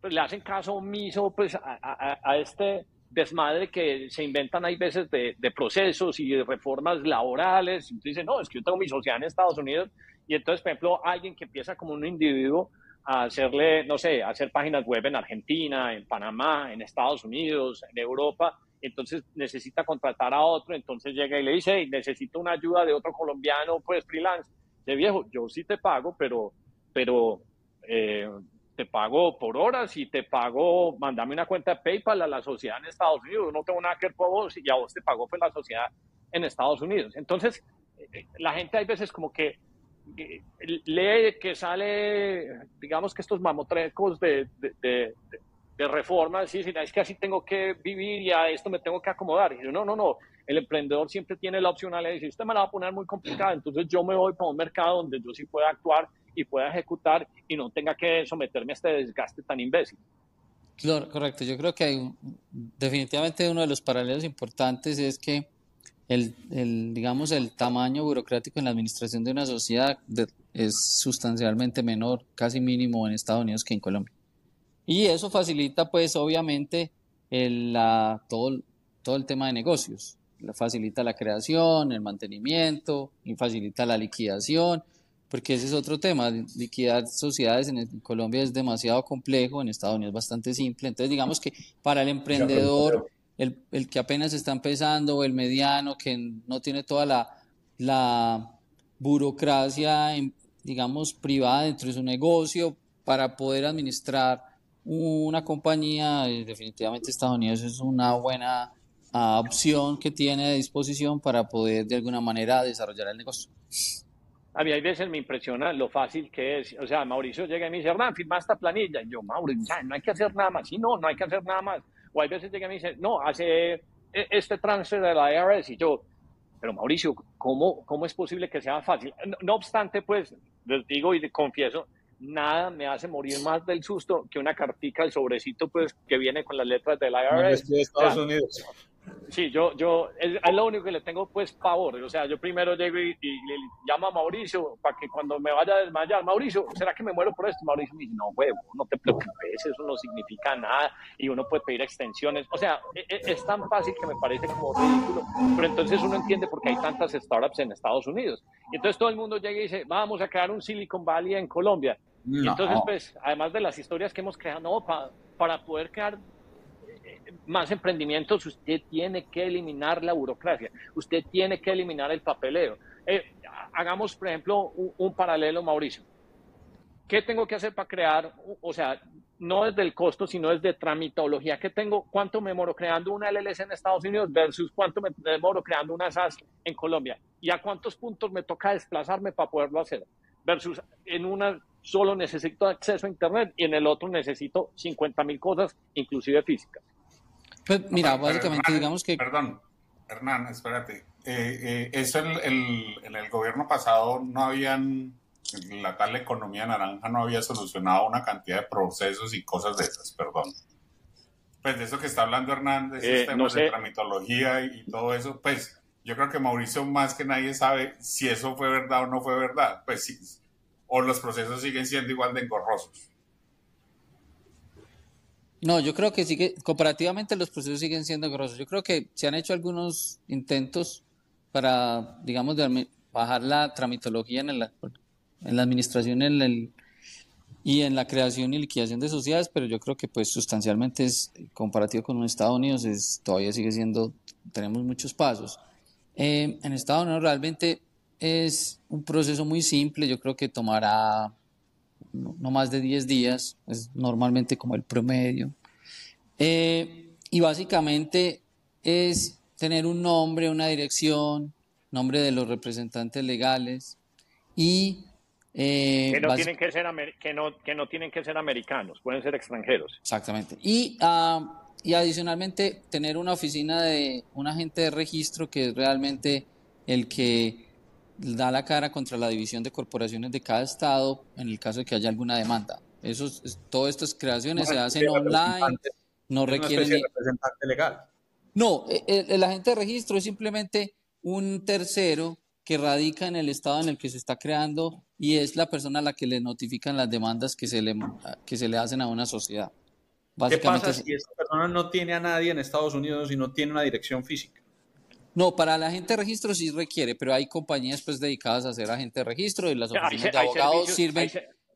pues le hacen caso omiso pues a este desmadre que se inventan hay veces de, de, procesos y de reformas laborales, y dicen, no, es que yo tengo mi sociedad en Estados Unidos, y entonces, por ejemplo, alguien que empieza como un individuo a hacerle, no sé, a hacer páginas web en Argentina, en Panamá, en Estados Unidos, en Europa, entonces necesita contratar a otro, entonces llega y le dice, hey, necesito una ayuda de otro colombiano, pues freelance. De viejo, yo sí te pago, pero, pero eh, te pago por horas y te pago, mandame una cuenta de PayPal a la sociedad en Estados Unidos, no tengo nada que ver con vos y a vos te pago pues la sociedad en Estados Unidos. Entonces, eh, la gente hay veces como que lee que sale, digamos que estos mamotrecos de, de reforma, sí, es que así tengo que vivir y a esto me tengo que acomodar. Y yo, no, no, no, el emprendedor siempre tiene la opcionalidad de decir, usted me la va a poner muy complicada, entonces yo me voy para un mercado donde yo sí pueda actuar y pueda ejecutar y no tenga que someterme a este desgaste tan imbécil. Claro, correcto. Yo creo que hay, definitivamente uno de los paralelos importantes es que el, digamos, el tamaño burocrático en la administración de una sociedad es sustancialmente menor, casi mínimo en Estados Unidos que en Colombia. Y eso facilita, pues, obviamente, el, todo, todo el tema de negocios. Facilita la creación, el mantenimiento, y facilita la liquidación, porque ese es otro tema. Liquidar sociedades en, Colombia es demasiado complejo, en Estados Unidos es bastante simple. Entonces, digamos que para el emprendedor, el, el que apenas está empezando, o el mediano, que no tiene toda la, la burocracia, digamos, privada dentro de su negocio, para poder administrar una compañía, definitivamente Estados Unidos es una buena uh, opción que tiene a disposición para poder de alguna manera desarrollar el negocio. A mí hay veces me impresiona lo fácil que es. O sea, Mauricio llega y me dice, Hernán, firma esta planilla. Y yo, Mauricio, ya, no hay que hacer nada más. Sí, no, no hay que hacer nada más. O hay veces llega y me dice, no, hace e- este transfer de la IRS y yo, pero Mauricio, ¿cómo, cómo es posible que sea fácil? No, no obstante, pues, les digo y confieso, nada me hace morir más del susto que una cartica, el sobrecito, pues, que viene con las letras del IRS. de Estados O sea, Unidos. Sí, yo, yo, es, es lo único que le tengo pues pavor. O sea, yo primero llego y, y le llamo a Mauricio para que cuando me vaya a desmayar, Mauricio, ¿será que me muero por esto? Mauricio me dice, no, huevo, no te preocupes, eso no significa nada y uno puede pedir extensiones. O sea, e- e- es, tan fácil que me parece como ridículo, pero entonces uno entiende por qué hay tantas startups en Estados Unidos. Y entonces todo el mundo llega y dice, vamos a crear un Silicon Valley en Colombia. No. entonces, pues, además de las historias que hemos creado, no, pa- para poder crear más emprendimientos, usted tiene que eliminar la burocracia, usted tiene que eliminar el papeleo. Eh, hagamos, por ejemplo, un, un paralelo, Mauricio. ¿Qué tengo que hacer para crear? O sea, no desde el costo, sino desde tramitología. ¿Qué tengo? ¿Cuánto me demoro creando una LLC en Estados Unidos versus cuánto me demoro creando una SAS en Colombia? ¿Y a cuántos puntos me toca desplazarme para poderlo hacer? Versus en una solo necesito acceso a Internet y en el otro necesito 50 mil cosas, inclusive físicas. Pues mira, básicamente Hernán, digamos que Perdón, Hernán, espérate. Eh, eh, eso el, el- en el gobierno pasado no habían, la tal economía naranja no había solucionado una cantidad de procesos y cosas de esas, perdón. Pues de eso que está hablando Hernán, de esos Eh, temas no sé. de tramitología y, y todo eso, pues yo creo que Mauricio más que nadie sabe si eso fue verdad o no fue verdad. Pues sí, o los procesos siguen siendo igual de engorrosos. No, yo creo que sigue, comparativamente los procesos siguen siendo grosos. Yo creo que se han hecho algunos intentos para, digamos, de bajar la tramitología en la, en la administración en el- y en la creación y liquidación de sociedades, pero yo creo que pues sustancialmente es, comparativo con Estados Unidos, es, todavía sigue siendo, tenemos muchos pasos. Eh, en Estados Unidos realmente es un proceso muy simple, yo creo que tomará no, más de 10 días, es normalmente como el promedio. Eh, y básicamente es tener un nombre, una dirección, nombre de los representantes legales y... eh, Que no, tienen que, ser amer- que, no, que no tienen que ser americanos, pueden ser extranjeros. Exactamente. Y, ah, y adicionalmente tener una oficina de un agente de registro que es realmente el que da la cara contra la división de corporaciones de cada estado en el caso de que haya alguna demanda. Eso es, todo estas creaciones se Una hacen online, no requieren ni- representante legal. no, e- el, el agente de registro es simplemente un tercero que radica en el estado en el que se está creando y es la persona a la que le notifican las demandas que se le, que se le hacen a una sociedad. ¿Qué pasa si esta persona no tiene a nadie en Estados Unidos y no tiene una dirección física? No, para la agente de registro sí requiere, pero hay compañías pues dedicadas a ser agente de registro y las oficinas de abogados sirven,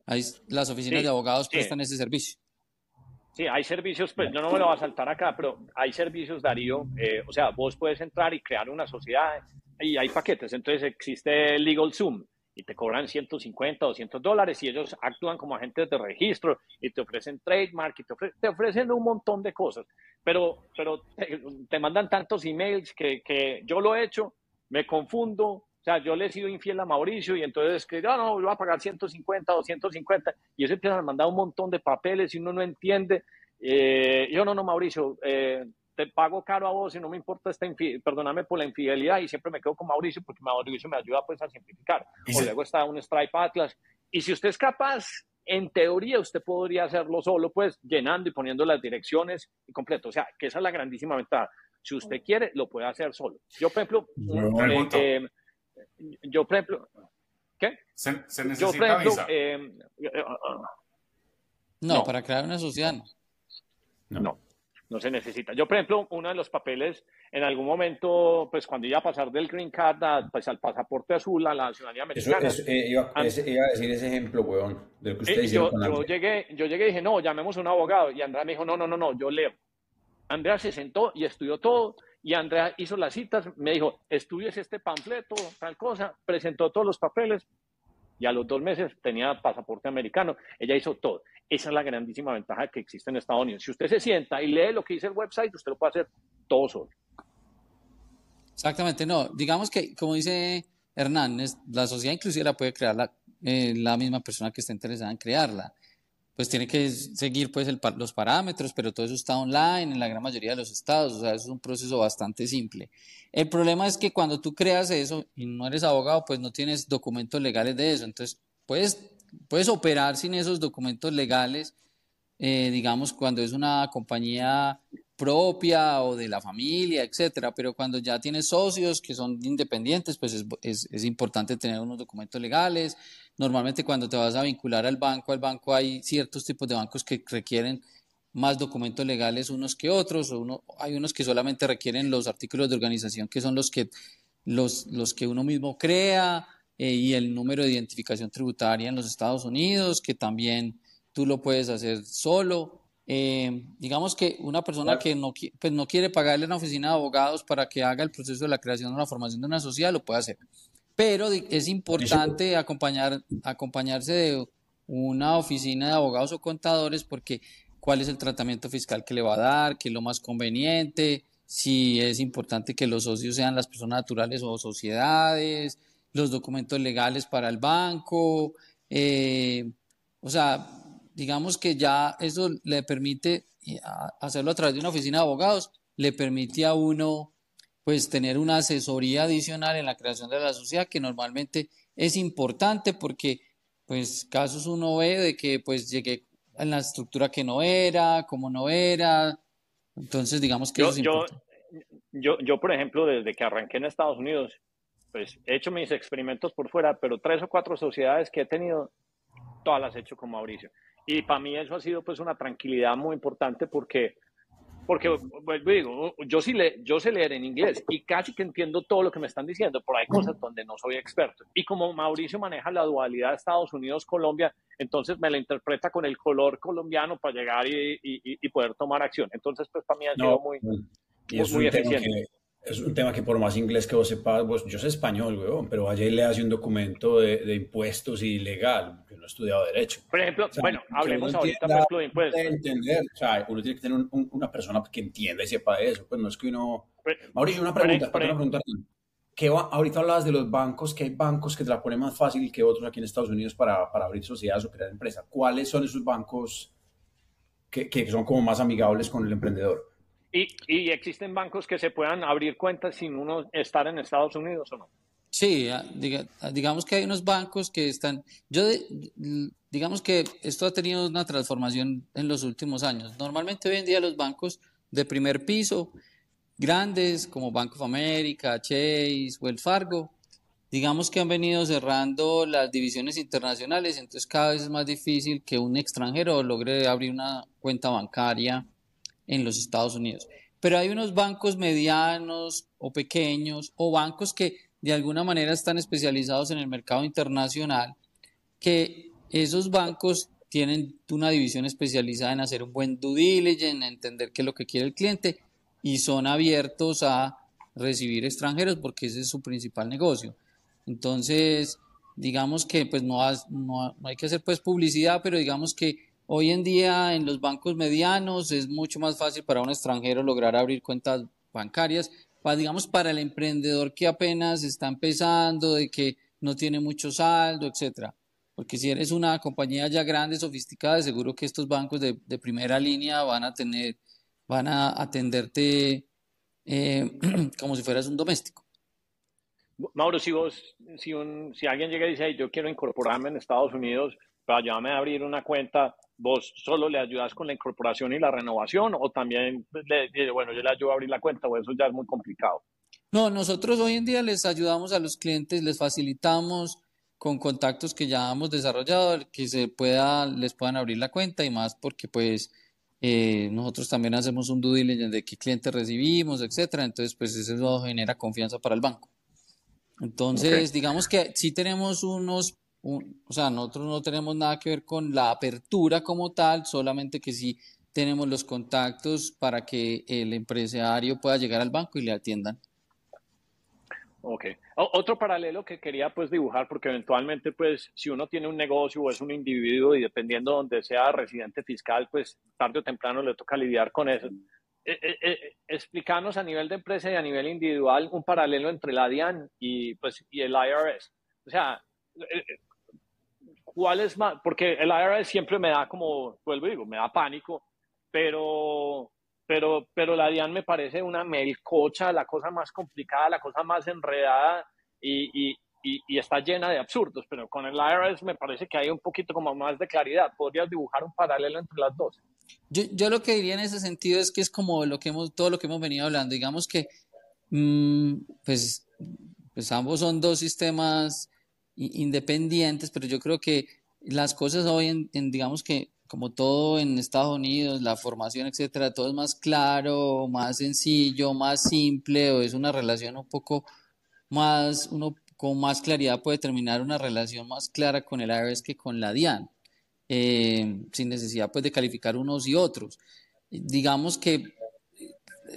hay las oficinas Sí, de abogados sí. prestan ese servicio. Sí, hay servicios, pues yo no me lo voy a saltar acá, pero hay servicios, Darío. eh, o sea, vos puedes entrar y crear una sociedad y hay paquetes. Entonces existe Legal Zoom y te cobran 150, 200 dólares y ellos actúan como agentes de registro y te ofrecen trademark y te, ofre- te ofrecen un montón de cosas. Pero, pero te, te mandan tantos emails que, que yo lo he hecho, me confundo. O sea, yo le he sido infiel a Mauricio y entonces que no, no, yo voy a pagar 150, 250 y eso empiezan a mandar un montón de papeles y uno no entiende. Eh, yo no, no, Mauricio, eh, te pago caro a vos y no me importa esta perdóname por la infidelidad y siempre me quedo con Mauricio porque Mauricio me ayuda pues a simplificar. Y O luego está un Stripe Atlas. Y si usted es capaz, en teoría usted podría hacerlo solo, pues llenando y poniendo las direcciones y completo. O sea, que esa es la grandísima ventaja. Si usted quiere, lo puede hacer solo. Yo, por ejemplo, Yo- eh, eh, yo, por ejemplo, ¿qué? Se, se Yo, por necesita ejemplo, visa. eh, No, No. para crear una sociedad no. No, no se necesita. Yo, por ejemplo, uno de los papeles, en algún momento, pues cuando iba a pasar del Green Card a- pues, al pasaporte azul, a la ciudadanía Eso, americana, eso, eh, iba, An- ese- iba a decir ese ejemplo, weón, del que hicieron yo, yo llegué, yo llegué y dije, no, llamemos a un abogado. Y Andrea me dijo, no, no, no, no, yo leo. Andrea se sentó y estudió todo. Y Andrea hizo las citas, me dijo, estudies este panfleto, tal cosa, presentó todos los papeles. Y a los dos meses tenía pasaporte americano. Ella hizo todo. Esa es la grandísima ventaja que existe en Estados Unidos. Si usted se sienta y lee lo que dice el website, usted lo puede hacer todo solo. Exactamente, no. Digamos que, como dice Hernán, es- la sociedad inclusive la puede crear la, eh, la misma persona que está interesada en crearla. pues tiene que seguir pues los parámetros, pero todo eso está online en la gran mayoría de los estados, o sea, es un proceso bastante simple. El problema es que cuando tú creas eso y no eres abogado, pues no tienes documentos legales de eso, entonces puedes, puedes operar sin esos documentos legales, eh, digamos, cuando es una compañía propia o de la familia, etcétera, pero cuando ya tienes socios que son independientes, pues es, es, importante tener unos documentos legales, Normalmente cuando te vas a vincular al banco, al banco hay ciertos tipos de bancos que requieren más documentos legales unos que otros, o uno, hay unos que solamente requieren los artículos de organización que son los que, los, los que uno mismo crea eh, y el número de identificación tributaria en los Estados Unidos, que también tú lo puedes hacer solo. Eh, digamos que una persona que no, pues no quiere pagarle a una oficina de abogados para que haga el proceso de la creación o la formación de una sociedad, lo puede hacer pero es importante acompañar, acompañarse de una oficina de abogados o contadores porque cuál es el tratamiento fiscal que le va a dar, qué es lo más conveniente, si es importante que los socios sean las personas naturales o sociedades, los documentos legales para el banco, eh, o sea, digamos que ya eso le permite hacerlo a través de una oficina de abogados, le permite a uno pues tener una asesoría adicional en la creación de la sociedad que normalmente es importante porque pues casos uno ve de que pues llegué en la estructura que no era, como no era, entonces digamos que yo, eso es importante. Yo, yo, por ejemplo, desde que arranqué en Estados Unidos, pues he hecho mis experimentos por fuera, pero tres o cuatro sociedades que he tenido, todas las he hecho con Mauricio. Y para mí eso ha sido pues una tranquilidad muy importante porque porque, digo, yo sí le, yo sé leer en inglés y casi que entiendo todo lo que me están diciendo, pero hay cosas donde no soy experto. Y como Mauricio maneja la dualidad de Estados Unidos-Colombia, entonces me la interpreta con el color colombiano para llegar y, y, y poder tomar acción. Entonces, pues para mí ha sido muy, muy, eficiente es un tema que por más inglés que vos sepas, vos, yo sé español, weón, pero allá le hace un documento de, de, impuestos y legal, que no he estudiado Derecho. Por ejemplo, bueno, hablemos ahorita, por ejemplo, de impuestos. Entender, o sea, uno tiene que tener un, una persona que entienda y sepa de eso, pues no es que uno... Mauricio, una pregunta, para preguntar. ¿Qué va, ahorita hablabas de los bancos, que hay bancos que te la ponen más fácil que otros aquí en Estados Unidos para, para abrir sociedades o crear empresas. ¿Cuáles son esos bancos que, que son como más amigables con el emprendedor? ¿Y, ¿Y, existen bancos que se puedan abrir cuentas sin uno estar en Estados Unidos o no? Sí, ah, ah, digamos que hay unos bancos que están, yo digamos que esto ha tenido una transformación en los últimos años. Normalmente hoy en día los bancos de primer piso, grandes como Bank of America, Chase, Wells Fargo, digamos que han venido cerrando las divisiones internacionales, entonces cada vez es más difícil que un extranjero logre abrir una cuenta bancaria en los Estados Unidos. Pero hay unos bancos medianos o pequeños o bancos que de alguna manera están especializados en el mercado internacional, que esos bancos tienen una división especializada en hacer un buen due diligence, en entender qué es lo que quiere el cliente y son abiertos a recibir extranjeros porque ese es su principal negocio. Entonces, digamos que pues no, no, no hay que hacer pues publicidad, pero digamos que Hoy en día en los bancos medianos es mucho más fácil para un extranjero lograr abrir cuentas bancarias, digamos para el emprendedor que apenas está empezando, de que no tiene mucho saldo, etcétera. Porque si eres una compañía ya grande, sofisticada, seguro que estos bancos de, primera línea van a tener, van a atenderte eh, (clears throat) como si fueras un doméstico. Mauro, si vos, si, un, si alguien llega y dice, yo quiero incorporarme en Estados Unidos, para ayudarme a abrir una cuenta, ¿vos solo le ayudas con la incorporación y la renovación o también le bueno, yo le ayudo a abrir la cuenta o eso ya es muy complicado? No, nosotros hoy en día les ayudamos a los clientes, les facilitamos con contactos que ya hemos desarrollado, que se pueda, les puedan abrir la cuenta y más porque pues eh, nosotros también hacemos un due diligence de qué clientes recibimos, etcétera, entonces pues eso genera confianza para el banco. Entonces, digamos que sí tenemos unos o sea, nosotros no tenemos nada que ver con la apertura como tal, solamente que sí tenemos los contactos para que el empresario pueda llegar al banco y le atiendan. Ok. otro paralelo que quería pues dibujar, porque eventualmente pues si uno tiene un negocio o es un individuo y dependiendo de donde sea residente fiscal, pues tarde o temprano le toca lidiar con eso. Eh, eh, eh, explicarnos a nivel de empresa y a nivel individual un paralelo entre la DIAN y, pues, y el IRS. O sea, ¿cuál es más? Porque el IRS siempre me da como, vuelvo digo, me da pánico, pero, pero, pero la DIAN me parece una melcocha, la cosa más complicada, la cosa más enredada y, y, y, está llena de absurdos, pero con el IRS me parece que hay un poquito como más de claridad. ¿Podrías dibujar un paralelo entre las dos? Yo, yo lo que diría en ese sentido es que es como lo que hemos, todo lo que hemos venido hablando. Digamos que, mm, pues, pues ambos son dos sistemas independientes, pero yo creo que las cosas hoy en, digamos que como todo en Estados Unidos, la formación, etcétera, todo es más claro, más sencillo, más simple, o es una relación un poco más, uno con más claridad puede terminar una relación más clara con el IRS que con la DIAN, eh, sin necesidad pues de calificar unos y otros. Digamos que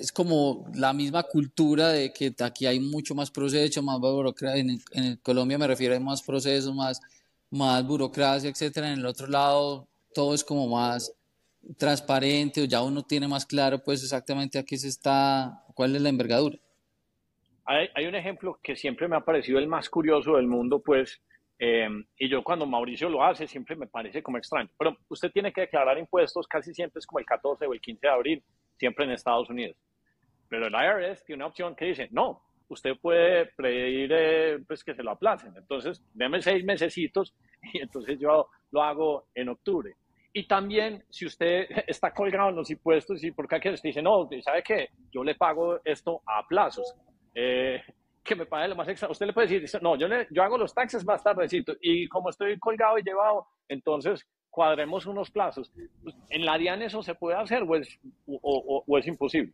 es como la misma cultura de que aquí hay mucho más proceso, más burocracia. En, Colombia me refiero a más procesos, más, más burocracia, etcétera. En el otro lado todo es como más transparente o ya uno tiene más claro pues exactamente a qué se está, cuál es la envergadura. Hay, hay un ejemplo que siempre me ha parecido el más curioso del mundo, pues, eh, y yo cuando Mauricio lo hace siempre me parece como extraño. Pero usted tiene que declarar impuestos casi siempre es como el 14 o el 15 de abril, siempre en Estados Unidos. Pero el IRS tiene una opción que dice, no, usted puede pedir eh, pues, que se lo aplacen. Entonces, deme seis mesecitos (laughs) y entonces yo lo hago en octubre. Y también, si usted (laughs) está colgado en los impuestos y por qué usted dice, no, ¿sabe qué? Yo le pago esto a plazos. Eh, (laughs) que me pague lo más extra. Usted le puede decir, no, yo, yo hago los taxes más tardecito y como estoy colgado y llevado, entonces cuadremos unos plazos. ¿En la DIAN eso se puede hacer o es, o es imposible?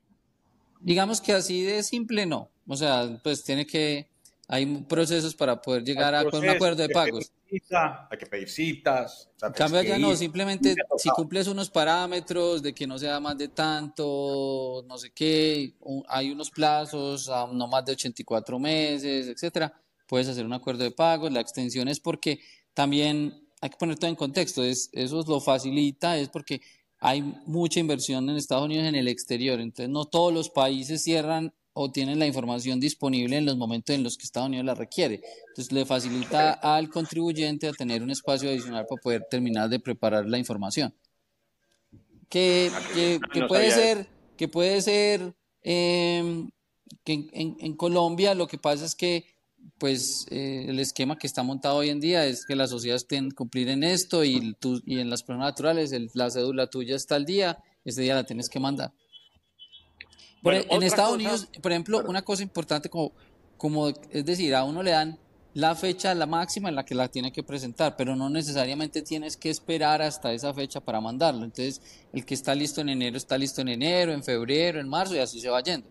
Digamos que así de simple no. O sea, pues tiene que, hay procesos para poder llegar a un acuerdo de pagos. hay que pedir citas. cambio ya no, simplemente si cumples unos parámetros de que no sea más de tanto, no sé qué, hay unos plazos, no más de 84 meses, etcétera, puedes hacer un acuerdo de pagos. La extensión es porque también hay que poner todo en contexto, es, eso lo facilita, es porque hay mucha inversión en Estados Unidos en el exterior, entonces no todos los países cierran o tienen la información disponible en los momentos en los que Estados Unidos la requiere. Entonces le facilita al contribuyente a tener un espacio adicional para poder terminar de preparar la información. Que, que, puede ser, que puede ser em, que en, en, Colombia lo que pasa es que pues eh, el esquema que está montado hoy en día es que las sociedades tienen que cumplir en esto y, tú, y en las personas naturales la cédula tuya está al día, ese día la tienes que mandar. E, en Estados Unidos, por ejemplo, una cosa importante como, como, es decir, a uno le dan la fecha, la máxima en la que la tiene que presentar, pero no necesariamente tienes que esperar hasta esa fecha para mandarlo. Entonces, el que está listo en enero está listo en enero, en febrero, en marzo y así se va yendo.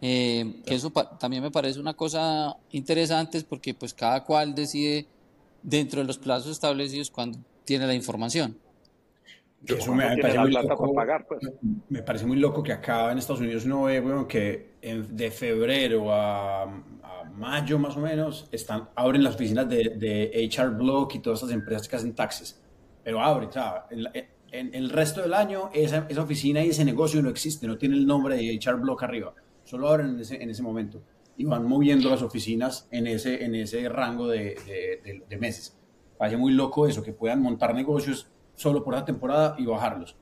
Eh, que eso también me parece una cosa interesante porque pues cada cual decide dentro de los plazos establecidos cuando tiene la información. Eso me, parece muy loco, pues. me, parece muy loco que acá en Estados Unidos uno ve bueno, que de febrero a, mayo más o menos están, abren las oficinas de, de, HR Block y todas estas empresas que hacen taxes. Pero abren, en, en, el resto del año esa, esa oficina y ese negocio no existe, no tiene el nombre de HR Block arriba solo abren en ese, en ese momento y van moviendo las oficinas en ese, en ese rango de, de, meses. Parece muy loco eso, que puedan montar negocios solo por la temporada y bajarlos.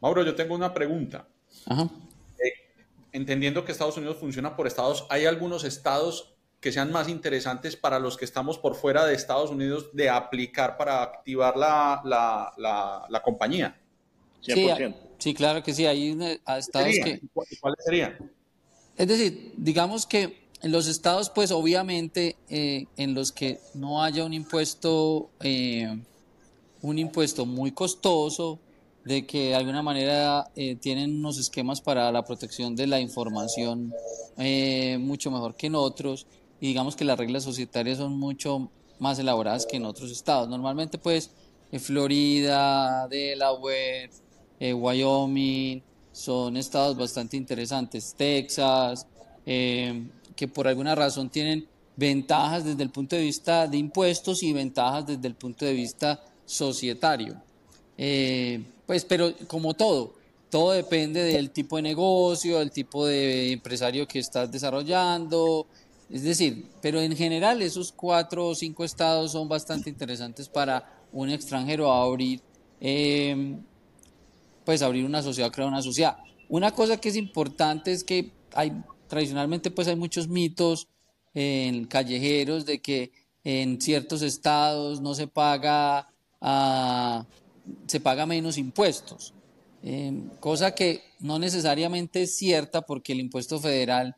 Mauro, yo tengo una pregunta. Eh, entendiendo que Estados Unidos funciona por estados, ¿hay algunos estados que sean más interesantes para los que estamos por fuera de Estados Unidos de aplicar para activar la, la, la, la compañía? 100%. Sí, claro que sí, hay estados que... ¿Cuáles serían? Es decir, digamos que en los estados, pues obviamente, eh, en los que no haya un impuesto, eh, un impuesto muy costoso, de que de alguna manera eh, tienen unos esquemas para la protección de la información mucho mejor que en otros, y digamos que las reglas societarias son mucho más elaboradas que en otros estados. Normalmente, pues, en Florida, Delaware, eh, Wyoming, son estados bastante interesantes, Texas, eh, que por alguna razón tienen ventajas desde el punto de vista de impuestos y ventajas desde el punto de vista societario. Eh, pues, pero como todo, todo depende del tipo de negocio, del tipo de empresario que estás desarrollando, Es decir, pero en general esos cuatro o cinco estados son bastante interesantes para un extranjero abrir, pues abrir una sociedad, crear una sociedad. Una cosa que es importante es que hay tradicionalmente pues hay muchos mitos en callejeros de que en ciertos estados no se paga ah, se paga menos impuestos, em, cosa que no necesariamente es cierta porque el impuesto federal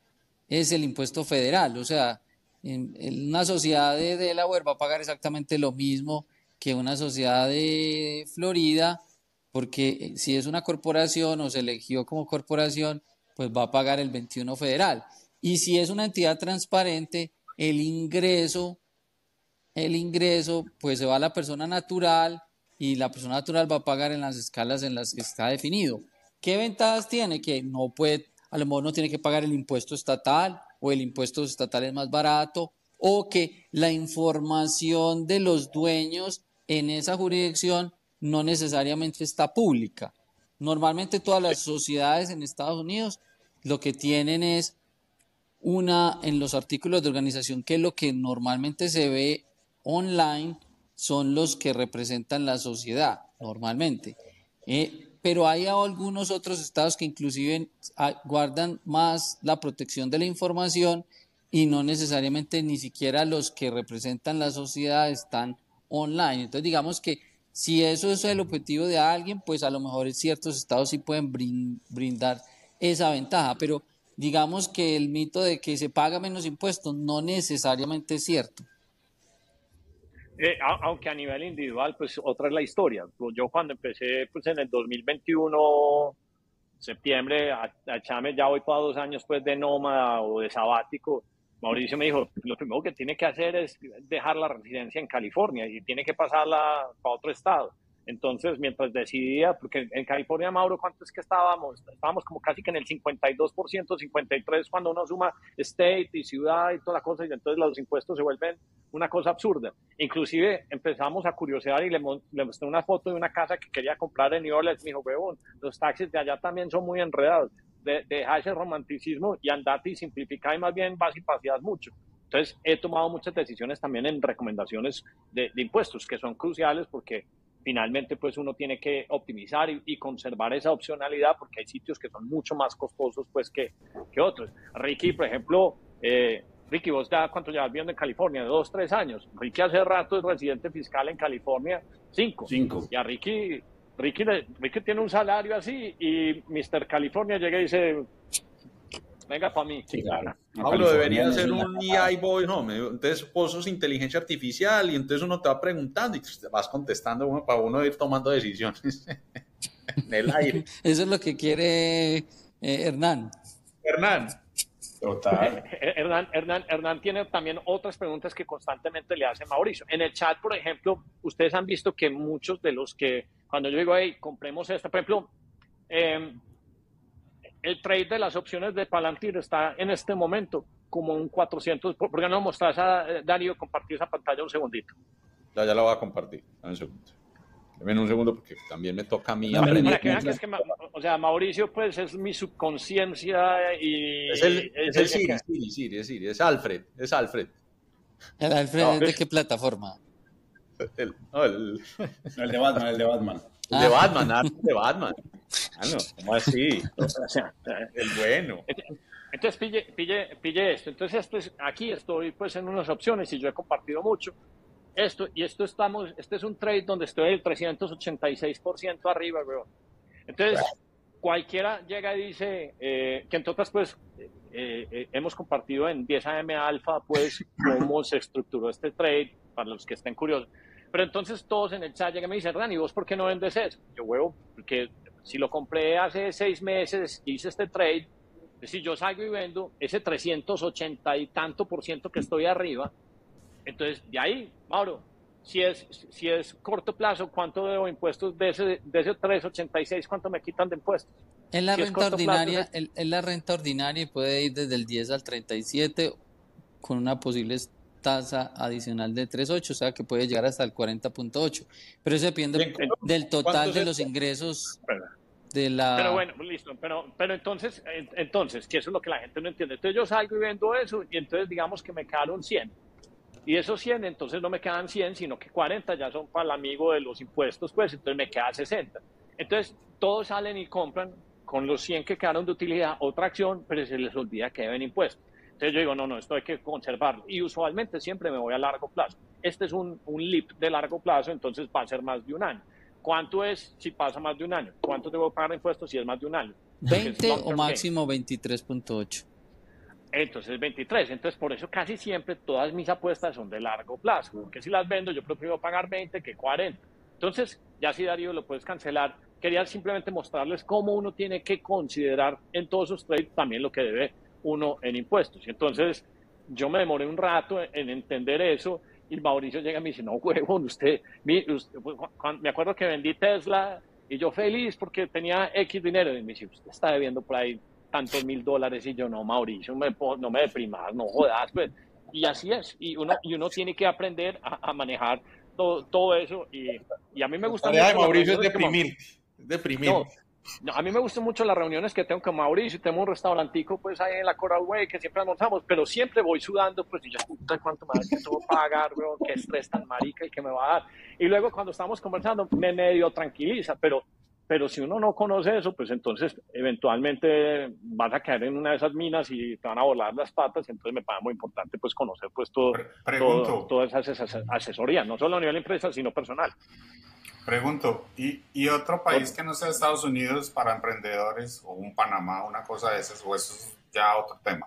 es el impuesto federal, o sea, una sociedad de Delaware va a pagar exactamente lo mismo que una sociedad de Florida, porque si es una corporación o se eligió como corporación, pues va a pagar el 21 federal. Y si es una entidad transparente, el ingreso, el ingreso, pues se va a la persona natural y la persona natural va a pagar en las escalas en las que está definido. ¿Qué ventajas tiene? Que no puede, a lo mejor no tiene que pagar el impuesto estatal o el impuesto estatal es más barato o que la información de los dueños en esa jurisdicción no necesariamente está pública. Normalmente todas las sociedades en Estados Unidos lo que tienen es una en los artículos de organización que lo que normalmente se ve online son los que representan la sociedad normalmente. Eh, pero hay algunos otros estados que inclusive ah, guardan más la protección de la información y no necesariamente ni siquiera los que representan la sociedad están online. Entonces digamos que si eso es el objetivo de alguien, pues a lo mejor ciertos estados sí pueden brindar esa ventaja, pero digamos que el mito de que se paga menos impuestos no necesariamente es cierto. Eh, aunque a nivel individual, pues otra es la historia. Pues, yo cuando empecé, pues en el 2021, septiembre, a, a echarme, ya voy para dos años pues de nómada o de sabático, Mauricio me dijo, lo primero que tiene que hacer es dejar la residencia en California y tiene que pasarla para otro estado. Entonces, mientras decidía, porque en California, Mauro, ¿cuánto es que estábamos? Estábamos como casi que en el 52%, 53% cuando uno suma state y ciudad y toda la cosa, y entonces los impuestos se vuelven una cosa absurda. Inclusive empezamos a curiosear y le, mostré una foto de una casa que quería comprar en New Orleans. Me dijo, huevón, los taxis de allá también son muy enredados. De, deja ese romanticismo y andate y simplificar y más bien vas y paseas mucho. Entonces, he tomado muchas decisiones también en recomendaciones de, de impuestos que son cruciales porque finalmente pues uno tiene que optimizar y, conservar esa opcionalidad porque hay sitios que son mucho más costosos pues que, que otros. Ricky, por ejemplo, eh, Ricky, vos ya cuánto llevas viviendo en California, dos, tres años. Ricky hace rato es residente fiscal en California, cinco. Cinco. Y a Ricky, Ricky, Ricky tiene un salario así y Mr. California llega y dice, venga para mí. Sí, claro. Pablo, debería ser un EI Boy, no, entonces vos sos inteligencia artificial y entonces uno te va preguntando y te vas contestando para uno ir tomando decisiones (laughs) en el aire. Eso es lo que quiere eh, Hernán. Hernán. Total. Hernán, Hernán, Hernán tiene también otras preguntas que constantemente le hace Mauricio. En el chat, por ejemplo, ustedes han visto que muchos de los que, cuando yo digo, hey, compremos esta, por ejemplo, eh, el trade de las opciones de Palantir está en este momento como un 400. ¿Por qué no mostras a eh, Darío compartir esa pantalla un segundito? Ya, ya la voy a compartir. Dame un segundo. Dame un segundo porque también me toca a mí aprender. que que es que, o sea, Mauricio, pues es mi subconsciencia y. Es el, es, el Siri, Siri, Siri, es Siri, es Alfred, es Alfred. ¿El Alfred de qué plataforma? El, no, el, el de Batman, el de Batman. El de Batman, ah, el de Batman. Ah, no, ¿cómo así? el bueno. Entonces, pille, pille, pille esto. Entonces, esto es, aquí estoy pues en unas opciones y yo he compartido mucho esto. Y esto estamos, este es un trade donde estoy el 386% arriba, weón. Entonces, cualquiera llega y dice eh, que entonces pues eh, eh, hemos compartido en 10 AM Alpha pues (laughs) cómo se estructuró este trade para los que estén curiosos. Pero entonces todos en el chat llegan y me dicen, Hernán, ¿y vos por qué no vendes eso? Yo, huevo, porque si lo compré hace seis meses, hice este trade, si yo salgo y vendo ese 380 y tanto por ciento que estoy arriba, entonces de ahí, Mauro, si es, si es corto plazo, ¿cuánto debo impuestos de ese, de ese 386? ¿Cuánto me quitan de impuestos? En la renta ordinaria, en la renta ordinaria puede ir desde el 10 al 37 con una posible tasa adicional de 3.8, o sea que puede llegar hasta el 40.8. Pero eso depende del total de los ingresos de la... Pero bueno, listo, pero, pero entonces, entonces, que eso es lo que la gente no entiende. Entonces yo salgo y vendo eso y entonces digamos que me quedaron 100. Y esos 100, entonces no me quedan 100, sino que 40 ya son para el amigo de los impuestos, pues entonces me queda 60. Entonces todos salen y compran con los 100 que quedaron de utilidad otra acción, pero se les olvida que deben impuestos. Entonces yo digo, no, no, esto hay que conservarlo. Y usualmente siempre me voy a largo plazo. Este es un, un LIP de largo plazo, entonces va a ser más de un año. ¿Cuánto es si pasa más de un año? ¿Cuánto debo pagar impuestos si es más de un año? 20 o máximo 23.8. Entonces 23. Entonces por eso casi siempre todas mis apuestas son de largo plazo. Porque si las vendo yo prefiero pagar 20 que 40. Entonces ya si Darío lo puedes cancelar. Quería simplemente mostrarles cómo uno tiene que considerar en todos sus trades también lo que debe uno en impuestos. Entonces yo me demoré un rato en entender eso y Mauricio llega y me dice, no, huevón, usted, me acuerdo que vendí Tesla y yo feliz porque tenía X dinero. Y me dice, usted está debiendo por ahí tantos mil dólares. Y yo, no, Mauricio, no me deprimas, no jodas, pues. Y así es. Y uno, y uno tiene que aprender a, manejar todo, todo eso. Y, y, a mí me gusta... La de Mauricio es deprimir. Deprimir. A mí me gustan mucho las reuniones que tengo con Mauricio, tengo un restaurantico pues ahí en la Coral Way que siempre almorzamos, pero siempre voy sudando, pues y yo, puta, cuánto más que tengo que pagar, weón, qué estrés tan marica y que me va a dar. Y luego cuando estamos conversando me medio tranquiliza, pero, pero si uno no conoce eso, pues entonces eventualmente vas a caer en una de esas minas y te van a volar las patas, y entonces me parece muy importante pues conocer pues todo, todo todas esas asesorías, no solo a nivel empresa, sino personal. Pregunto, ¿y, ¿y, otro país que no sea Estados Unidos para emprendedores o un Panamá, una cosa de esas, o eso es ya otro tema?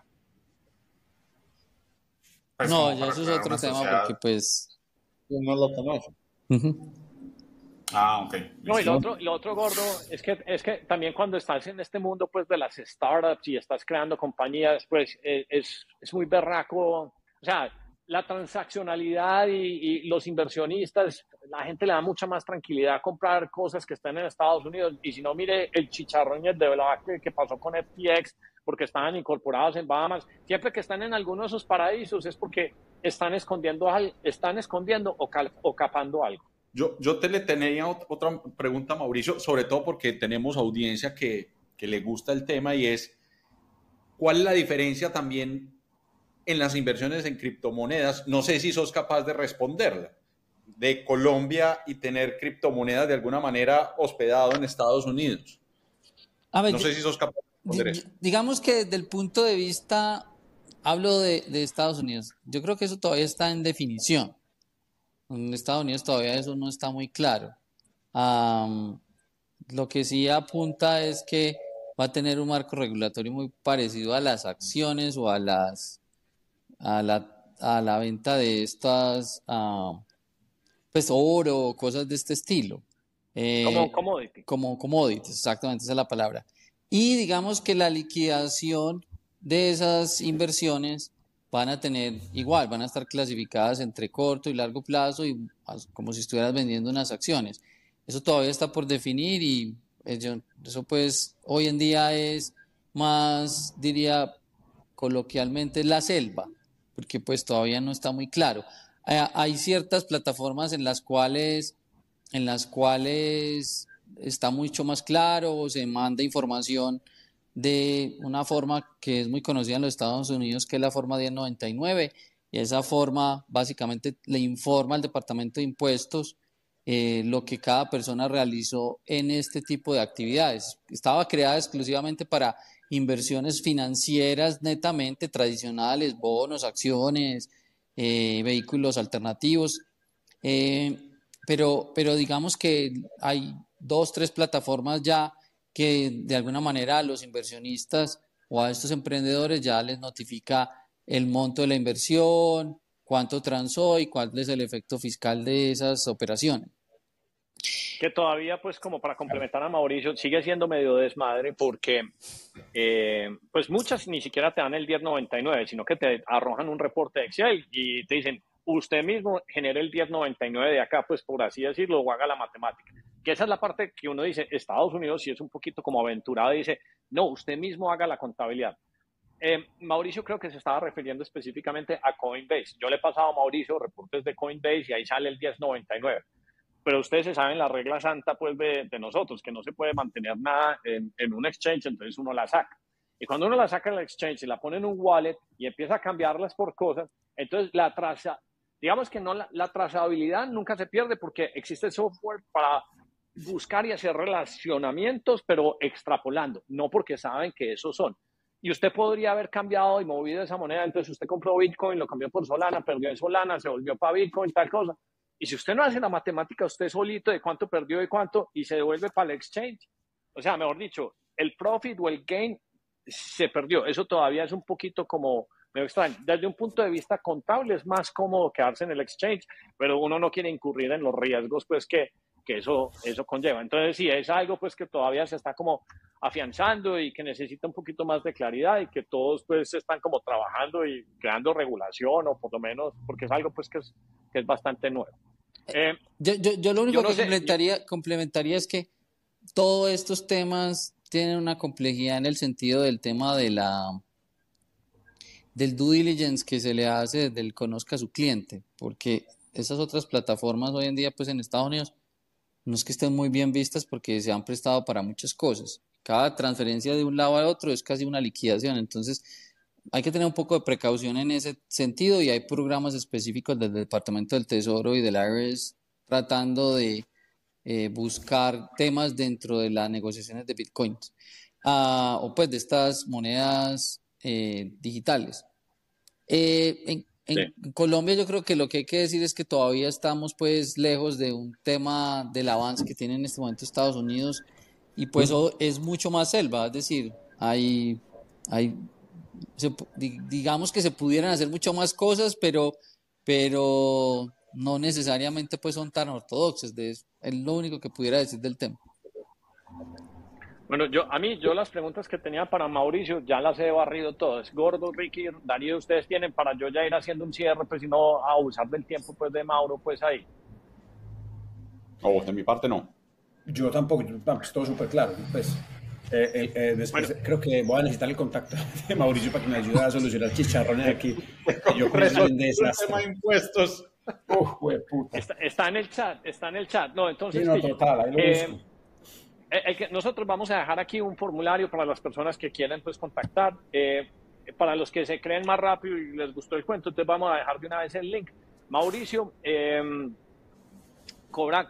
Pues no, ya eso es otro tema porque pues no lo conoce. Ah, ok. No, y lo otro, lo otro gordo es que, es que también cuando estás en este mundo pues de las startups y estás creando compañías, pues eh, es, es muy berraco, o sea, la transaccionalidad y, los inversionistas, la gente le da mucha más tranquilidad a comprar cosas que están en Estados Unidos. Y si no, mire el chicharrón y el debate que pasó con FTX, porque estaban incorporados en Bahamas. Siempre que están en alguno de esos paraísos es porque están escondiendo, están escondiendo o, o capando algo. Yo, yo te le tenía otra pregunta, Mauricio, sobre todo porque tenemos audiencia que, que le gusta el tema y es, ¿cuál es la diferencia también en las inversiones en criptomonedas, no sé si sos capaz de responderla, de Colombia y tener criptomonedas de alguna manera hospedado en Estados Unidos. no sé si sos capaz de responder eso. Digamos que desde el punto de vista, hablo de, Estados Unidos, yo creo que eso todavía está en definición. En Estados Unidos todavía eso no está muy claro. lo que sí apunta es que va a tener un marco regulatorio muy parecido a las acciones o a las a la, a la venta de estas, uh, pues oro, cosas de este estilo. Eh, como commodity. Como commodities, exactamente, esa es la palabra. Y digamos que la liquidación de esas inversiones van a tener igual, van a estar clasificadas entre corto y largo plazo y como si estuvieras vendiendo unas acciones. Eso todavía está por definir y eh, eso pues hoy en día es más, diría coloquialmente, la selva porque pues todavía no está muy claro. Hay ciertas plataformas en las cuales, en las cuales está mucho más claro, o se manda información de una forma que es muy conocida en los Estados Unidos, que es la forma 1099, y esa forma básicamente le informa al Departamento de Impuestos eh, lo que cada persona realizó en este tipo de actividades. Estaba creada exclusivamente para inversiones financieras netamente tradicionales, bonos, acciones, eh, vehículos alternativos. Eh, pero, pero digamos que hay dos, tres plataformas ya que de alguna manera a los inversionistas o a estos emprendedores ya les notifica el monto de la inversión, cuánto transó y cuál es el efecto fiscal de esas operaciones. Que todavía, pues como para complementar a Mauricio, sigue siendo medio desmadre porque eh, pues muchas ni siquiera te dan el 1099, sino que te arrojan un reporte de Excel y te dicen, usted mismo genere el 1099 de acá, pues por así decirlo, o haga la matemática. Que esa es la parte que uno dice, Estados Unidos si es un poquito como aventurado, dice, no, usted mismo haga la contabilidad. Eh, Mauricio creo que se estaba refiriendo específicamente a Coinbase. Yo le he pasado a Mauricio reportes de Coinbase y ahí sale el 1099 pero ustedes se saben la regla santa pues de, nosotros, que no se puede mantener nada en, en, un exchange, entonces uno la saca. Y cuando uno la saca del exchange y la pone en un wallet y empieza a cambiarlas por cosas, entonces la traza, digamos que no la, la trazabilidad nunca se pierde porque existe software para buscar y hacer relacionamientos, pero extrapolando, no porque saben que esos son. Y usted podría haber cambiado y movido esa moneda, entonces usted compró Bitcoin, lo cambió por Solana, perdió en Solana, se volvió para Bitcoin, tal cosa. Y si usted no hace la matemática usted solito de cuánto perdió y cuánto, y se devuelve para el exchange, o sea, mejor dicho, el profit o el gain se perdió. Eso todavía es un poquito como, me. Desde un punto de vista contable es más cómodo quedarse en el exchange, pero uno no quiere incurrir en los riesgos pues que, que eso, eso conlleva. Entonces, sí, es algo pues que todavía se está como afianzando y que necesita un poquito más de claridad y que todos pues están como trabajando y creando regulación o por lo menos porque es algo pues que es, que es bastante nuevo. Eh, yo, yo, yo, lo único que complementaría, complementaría es que todos estos temas tienen una complejidad en el sentido del tema de la del due diligence que se le hace del conozca a su cliente, porque esas otras plataformas hoy en día pues en Estados Unidos no es que estén muy bien vistas porque se han prestado para muchas cosas. Cada transferencia de un lado a otro es casi una liquidación, entonces hay que tener un poco de precaución en ese sentido y hay programas específicos del Departamento del Tesoro y del IRS tratando de eh, buscar temas dentro de las negociaciones de Bitcoin ah, o pues de estas monedas eh, digitales. Eh, en, en Colombia yo creo que lo que hay que decir es que todavía estamos pues lejos de un tema del avance que tiene en este momento Estados Unidos y pues es mucho más selva, es decir, hay, hay digamos que se pudieran hacer mucho más cosas, pero, pero no necesariamente pues son tan ortodoxas, es lo único que pudiera decir del tema. Bueno, yo a mí, yo las preguntas que tenía para Mauricio ya las he barrido todas. Gordo, Ricky, Darío, ustedes tienen para yo ya ir haciendo un cierre, pues si no abusar del tiempo pues de Mauro, pues ahí. Oh, de mi parte no. Yo tampoco, vamos, todo súper claro. Pues eh, eh, eh, después creo que voy a necesitar el contacto (laughs) de Mauricio para que me ayude a solucionar chicharrones aquí. (laughs) Yo creo que es un tema de impuestos. puta. Está, en el chat, está en el chat. No, entonces. Sí, no, total, ahí lo eh, nosotros vamos a dejar aquí un formulario para las personas que quieran pues contactar. Eh, para los que se creen más rápido y les gustó el cuento, entonces vamos a dejar de una vez el link. Mauricio em, cobra,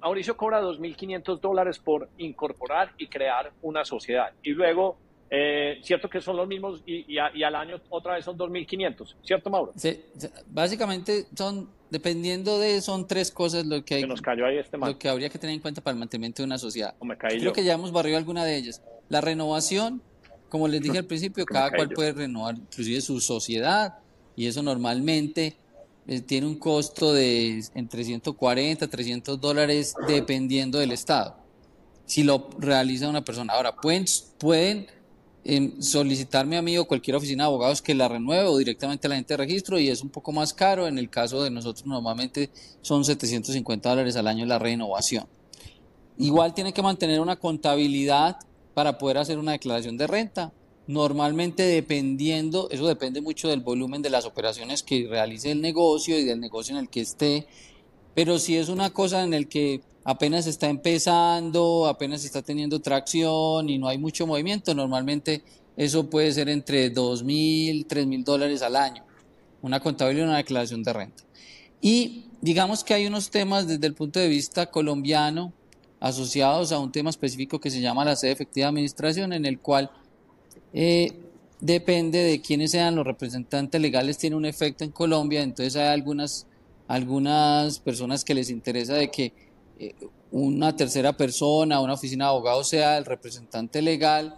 Mauricio cobra 2.500 dólares por incorporar y crear una sociedad. Y luego, eh, cierto que son los mismos y, y, al año otra vez son 2.500, ¿cierto Mauro? Sí, básicamente son dependiendo de, son tres cosas lo que, hay, nos cayó ahí este lo que habría que tener en cuenta para el mantenimiento de una sociedad. Creo que ya hemos barrido alguna de ellas. La renovación, como les dije al principio, cada cual puede renovar inclusive su sociedad y eso normalmente eh, tiene un costo de entre 140 300 dólares dependiendo del estado. Si lo realiza una persona. Ahora, pueden, pueden solicitarme a mí o cualquier oficina de abogados que la renueve o directamente la gente de registro y es un poco más caro. En el caso de nosotros normalmente son 750 dólares al año la renovación. Igual tiene que mantener una contabilidad para poder hacer una declaración de renta. Normalmente dependiendo, eso depende mucho del volumen de las operaciones que realice el negocio y del negocio en el que esté. Pero si es una cosa en el que apenas está empezando, apenas está teniendo tracción y no hay mucho movimiento, normalmente eso puede ser entre dos mil, tres mil dólares al año, una contabilidad y una declaración de renta. Y digamos que hay unos temas desde el punto de vista colombiano asociados a un tema específico que se llama la sede efectiva de administración, en el cual eh, depende de quiénes sean los representantes legales, tiene un efecto en Colombia, entonces hay algunas, algunas personas que les interesa de que una tercera persona, una oficina de abogados sea el representante legal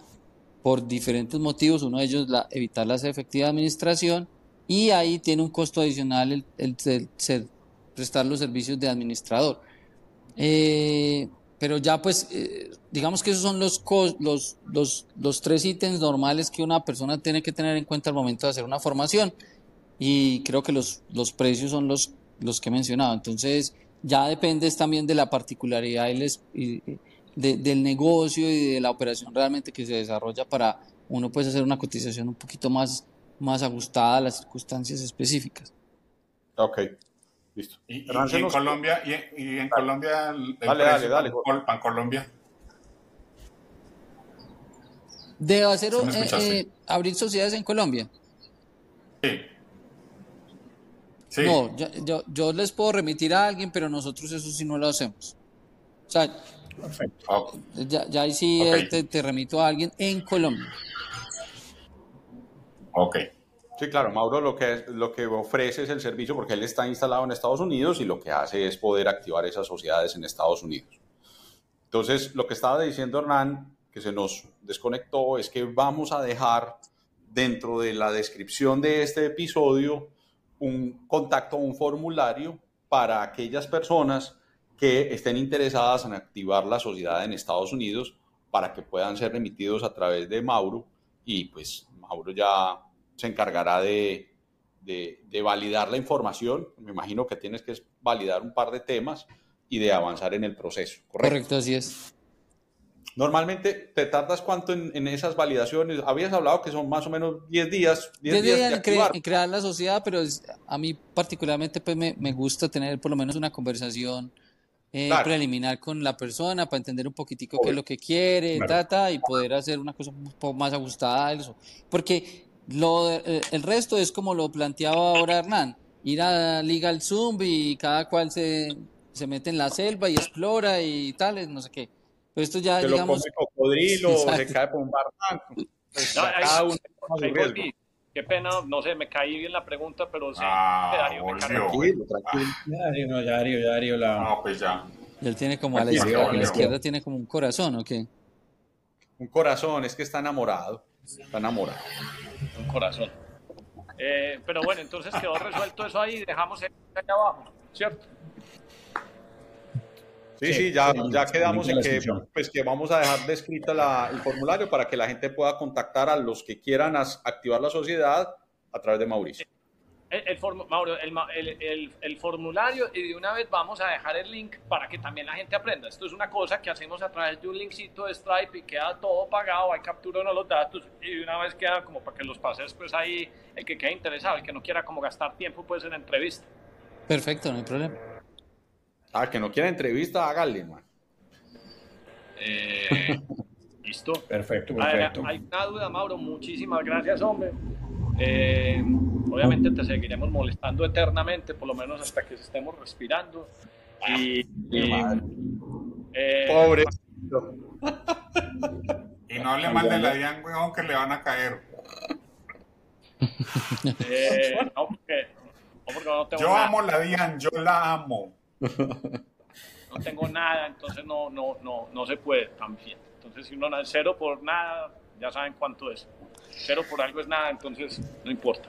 por diferentes motivos, uno de ellos la, evitar la efectiva administración y ahí tiene un costo adicional el, prestar los servicios de administrador. Eh, pero ya pues, eh, digamos que esos son los, los, los, tres ítems normales que una persona tiene que tener en cuenta al momento de hacer una formación. Y creo que los, precios son los que he mencionado. Entonces, ya depende también de la particularidad del negocio y de la operación realmente que se desarrolla para uno puede hacer una cotización un poquito más, más ajustada a las circunstancias específicas. Ok. Listo. Y, en Colombia, y, en Colombia, el dale, dale, dale, Pan Colombia. ¿De hacer eh, eh, abrir sociedades en Colombia? Sí. No, yo, yo, les puedo remitir a alguien, pero nosotros eso sí no lo hacemos. O sea, Perfecto. Ya, ya ahí sí eh, te, te, remito a alguien en Colombia. Ok. Sí, claro, Mauro lo que, lo que ofrece es el servicio porque él está instalado en Estados Unidos y lo que hace es poder activar esas sociedades en Estados Unidos. Entonces, lo que estaba diciendo Hernán, que se nos desconectó, es que vamos a dejar dentro de la descripción de este episodio un contacto, un formulario para aquellas personas que estén interesadas en activar la sociedad en Estados Unidos para que puedan ser remitidos a través de Mauro y pues Mauro ya se encargará de, de, validar la información. Me imagino que tienes que validar un par de temas y de avanzar en el proceso. Correcto, Correcto así es. Normalmente, ¿te tardas cuánto en, esas validaciones? Habías hablado que son más o menos 10 días. 10, días, en, crear la sociedad, pero a mí particularmente pues me, me, gusta tener por lo menos una conversación eh, preliminar con la persona para entender un poquitico qué es lo que quiere, y poder hacer una cosa un poco más ajustada a eso. Porque lo, eh, el resto es como lo planteaba ahora Hernán, ir a Liga al Zoom y cada cual se, se mete en la selva y explora y tales, no sé qué. Esto ya, digamos... Lo cocodrilo, se cae por un barranco. Pues, cada uno Qué pena, no sé, me caí bien la pregunta, pero sí, ah, Darío me Tranquilo, tranquilo. Darío, no, Darío, Darío, la... No, pues ya. Y él tiene como a la, izquierda, a la izquierda tiene como un corazón, ¿o qué? Un corazón, es que está enamorado. Está enamorado. Un corazón. Eh, pero bueno, entonces quedó resuelto eso ahí, dejamos el allá abajo, ¿cierto? Sí, sí, ya, ya quedamos en que, pues, que vamos a dejar descrita la, el formulario para que la gente pueda contactar a los que quieran activar la sociedad a través de Mauricio. El, el, Mauro, el, el, formulario y de una vez vamos a dejar el link para que también la gente aprenda. Esto es una cosa que hacemos a través de un linkcito de Stripe y queda todo pagado, hay captura de los datos y de una vez queda como para que los pases pues ahí el que quede interesado, el que no quiera como gastar tiempo pues en la entrevista. Perfecto, no hay problema. Ah, que no quiera entrevista, hágale, man. Eh, (laughs) Listo. Perfecto, perfecto. Hay, una duda, Mauro. Muchísimas gracias, hombre. Eh, obviamente te seguiremos molestando eternamente, por lo menos hasta que estemos respirando. Y, eh, Pobre. Y no le mande la Dian, weón, que le van a caer. Eh, no, porque, no, porque no yo amo la Dian, yo la amo no tengo nada, entonces no, no, no, no se puede también. Entonces, si uno nace cero por nada, ya saben cuánto es. Cero por algo es nada, entonces no importa.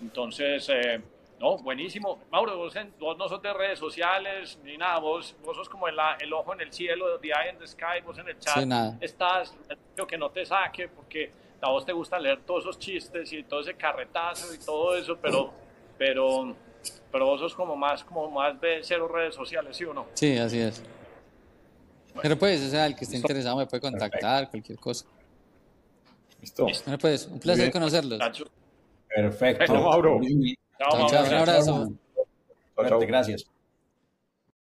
Entonces, eh, no, buenísimo. Mauro, vos, no sos de redes sociales ni nada, vos, vos sos como el, el ojo en el cielo, the eye in the sky, vos en el chat estás, creo que no te saque porque a vos te gusta leer todos esos chistes y todo ese carretazo y todo eso, pero, pero pero vos sos como más, como más de cero redes sociales, ¿sí o no? Sí, así es. Pero pues, o sea, el que esté interesado me puede contactar, cualquier cosa. Listo. Bueno, pues, un placer conocerlos. Perfecto. Mauro. Chao, chao, un abrazo. Chao, chao. Gracias.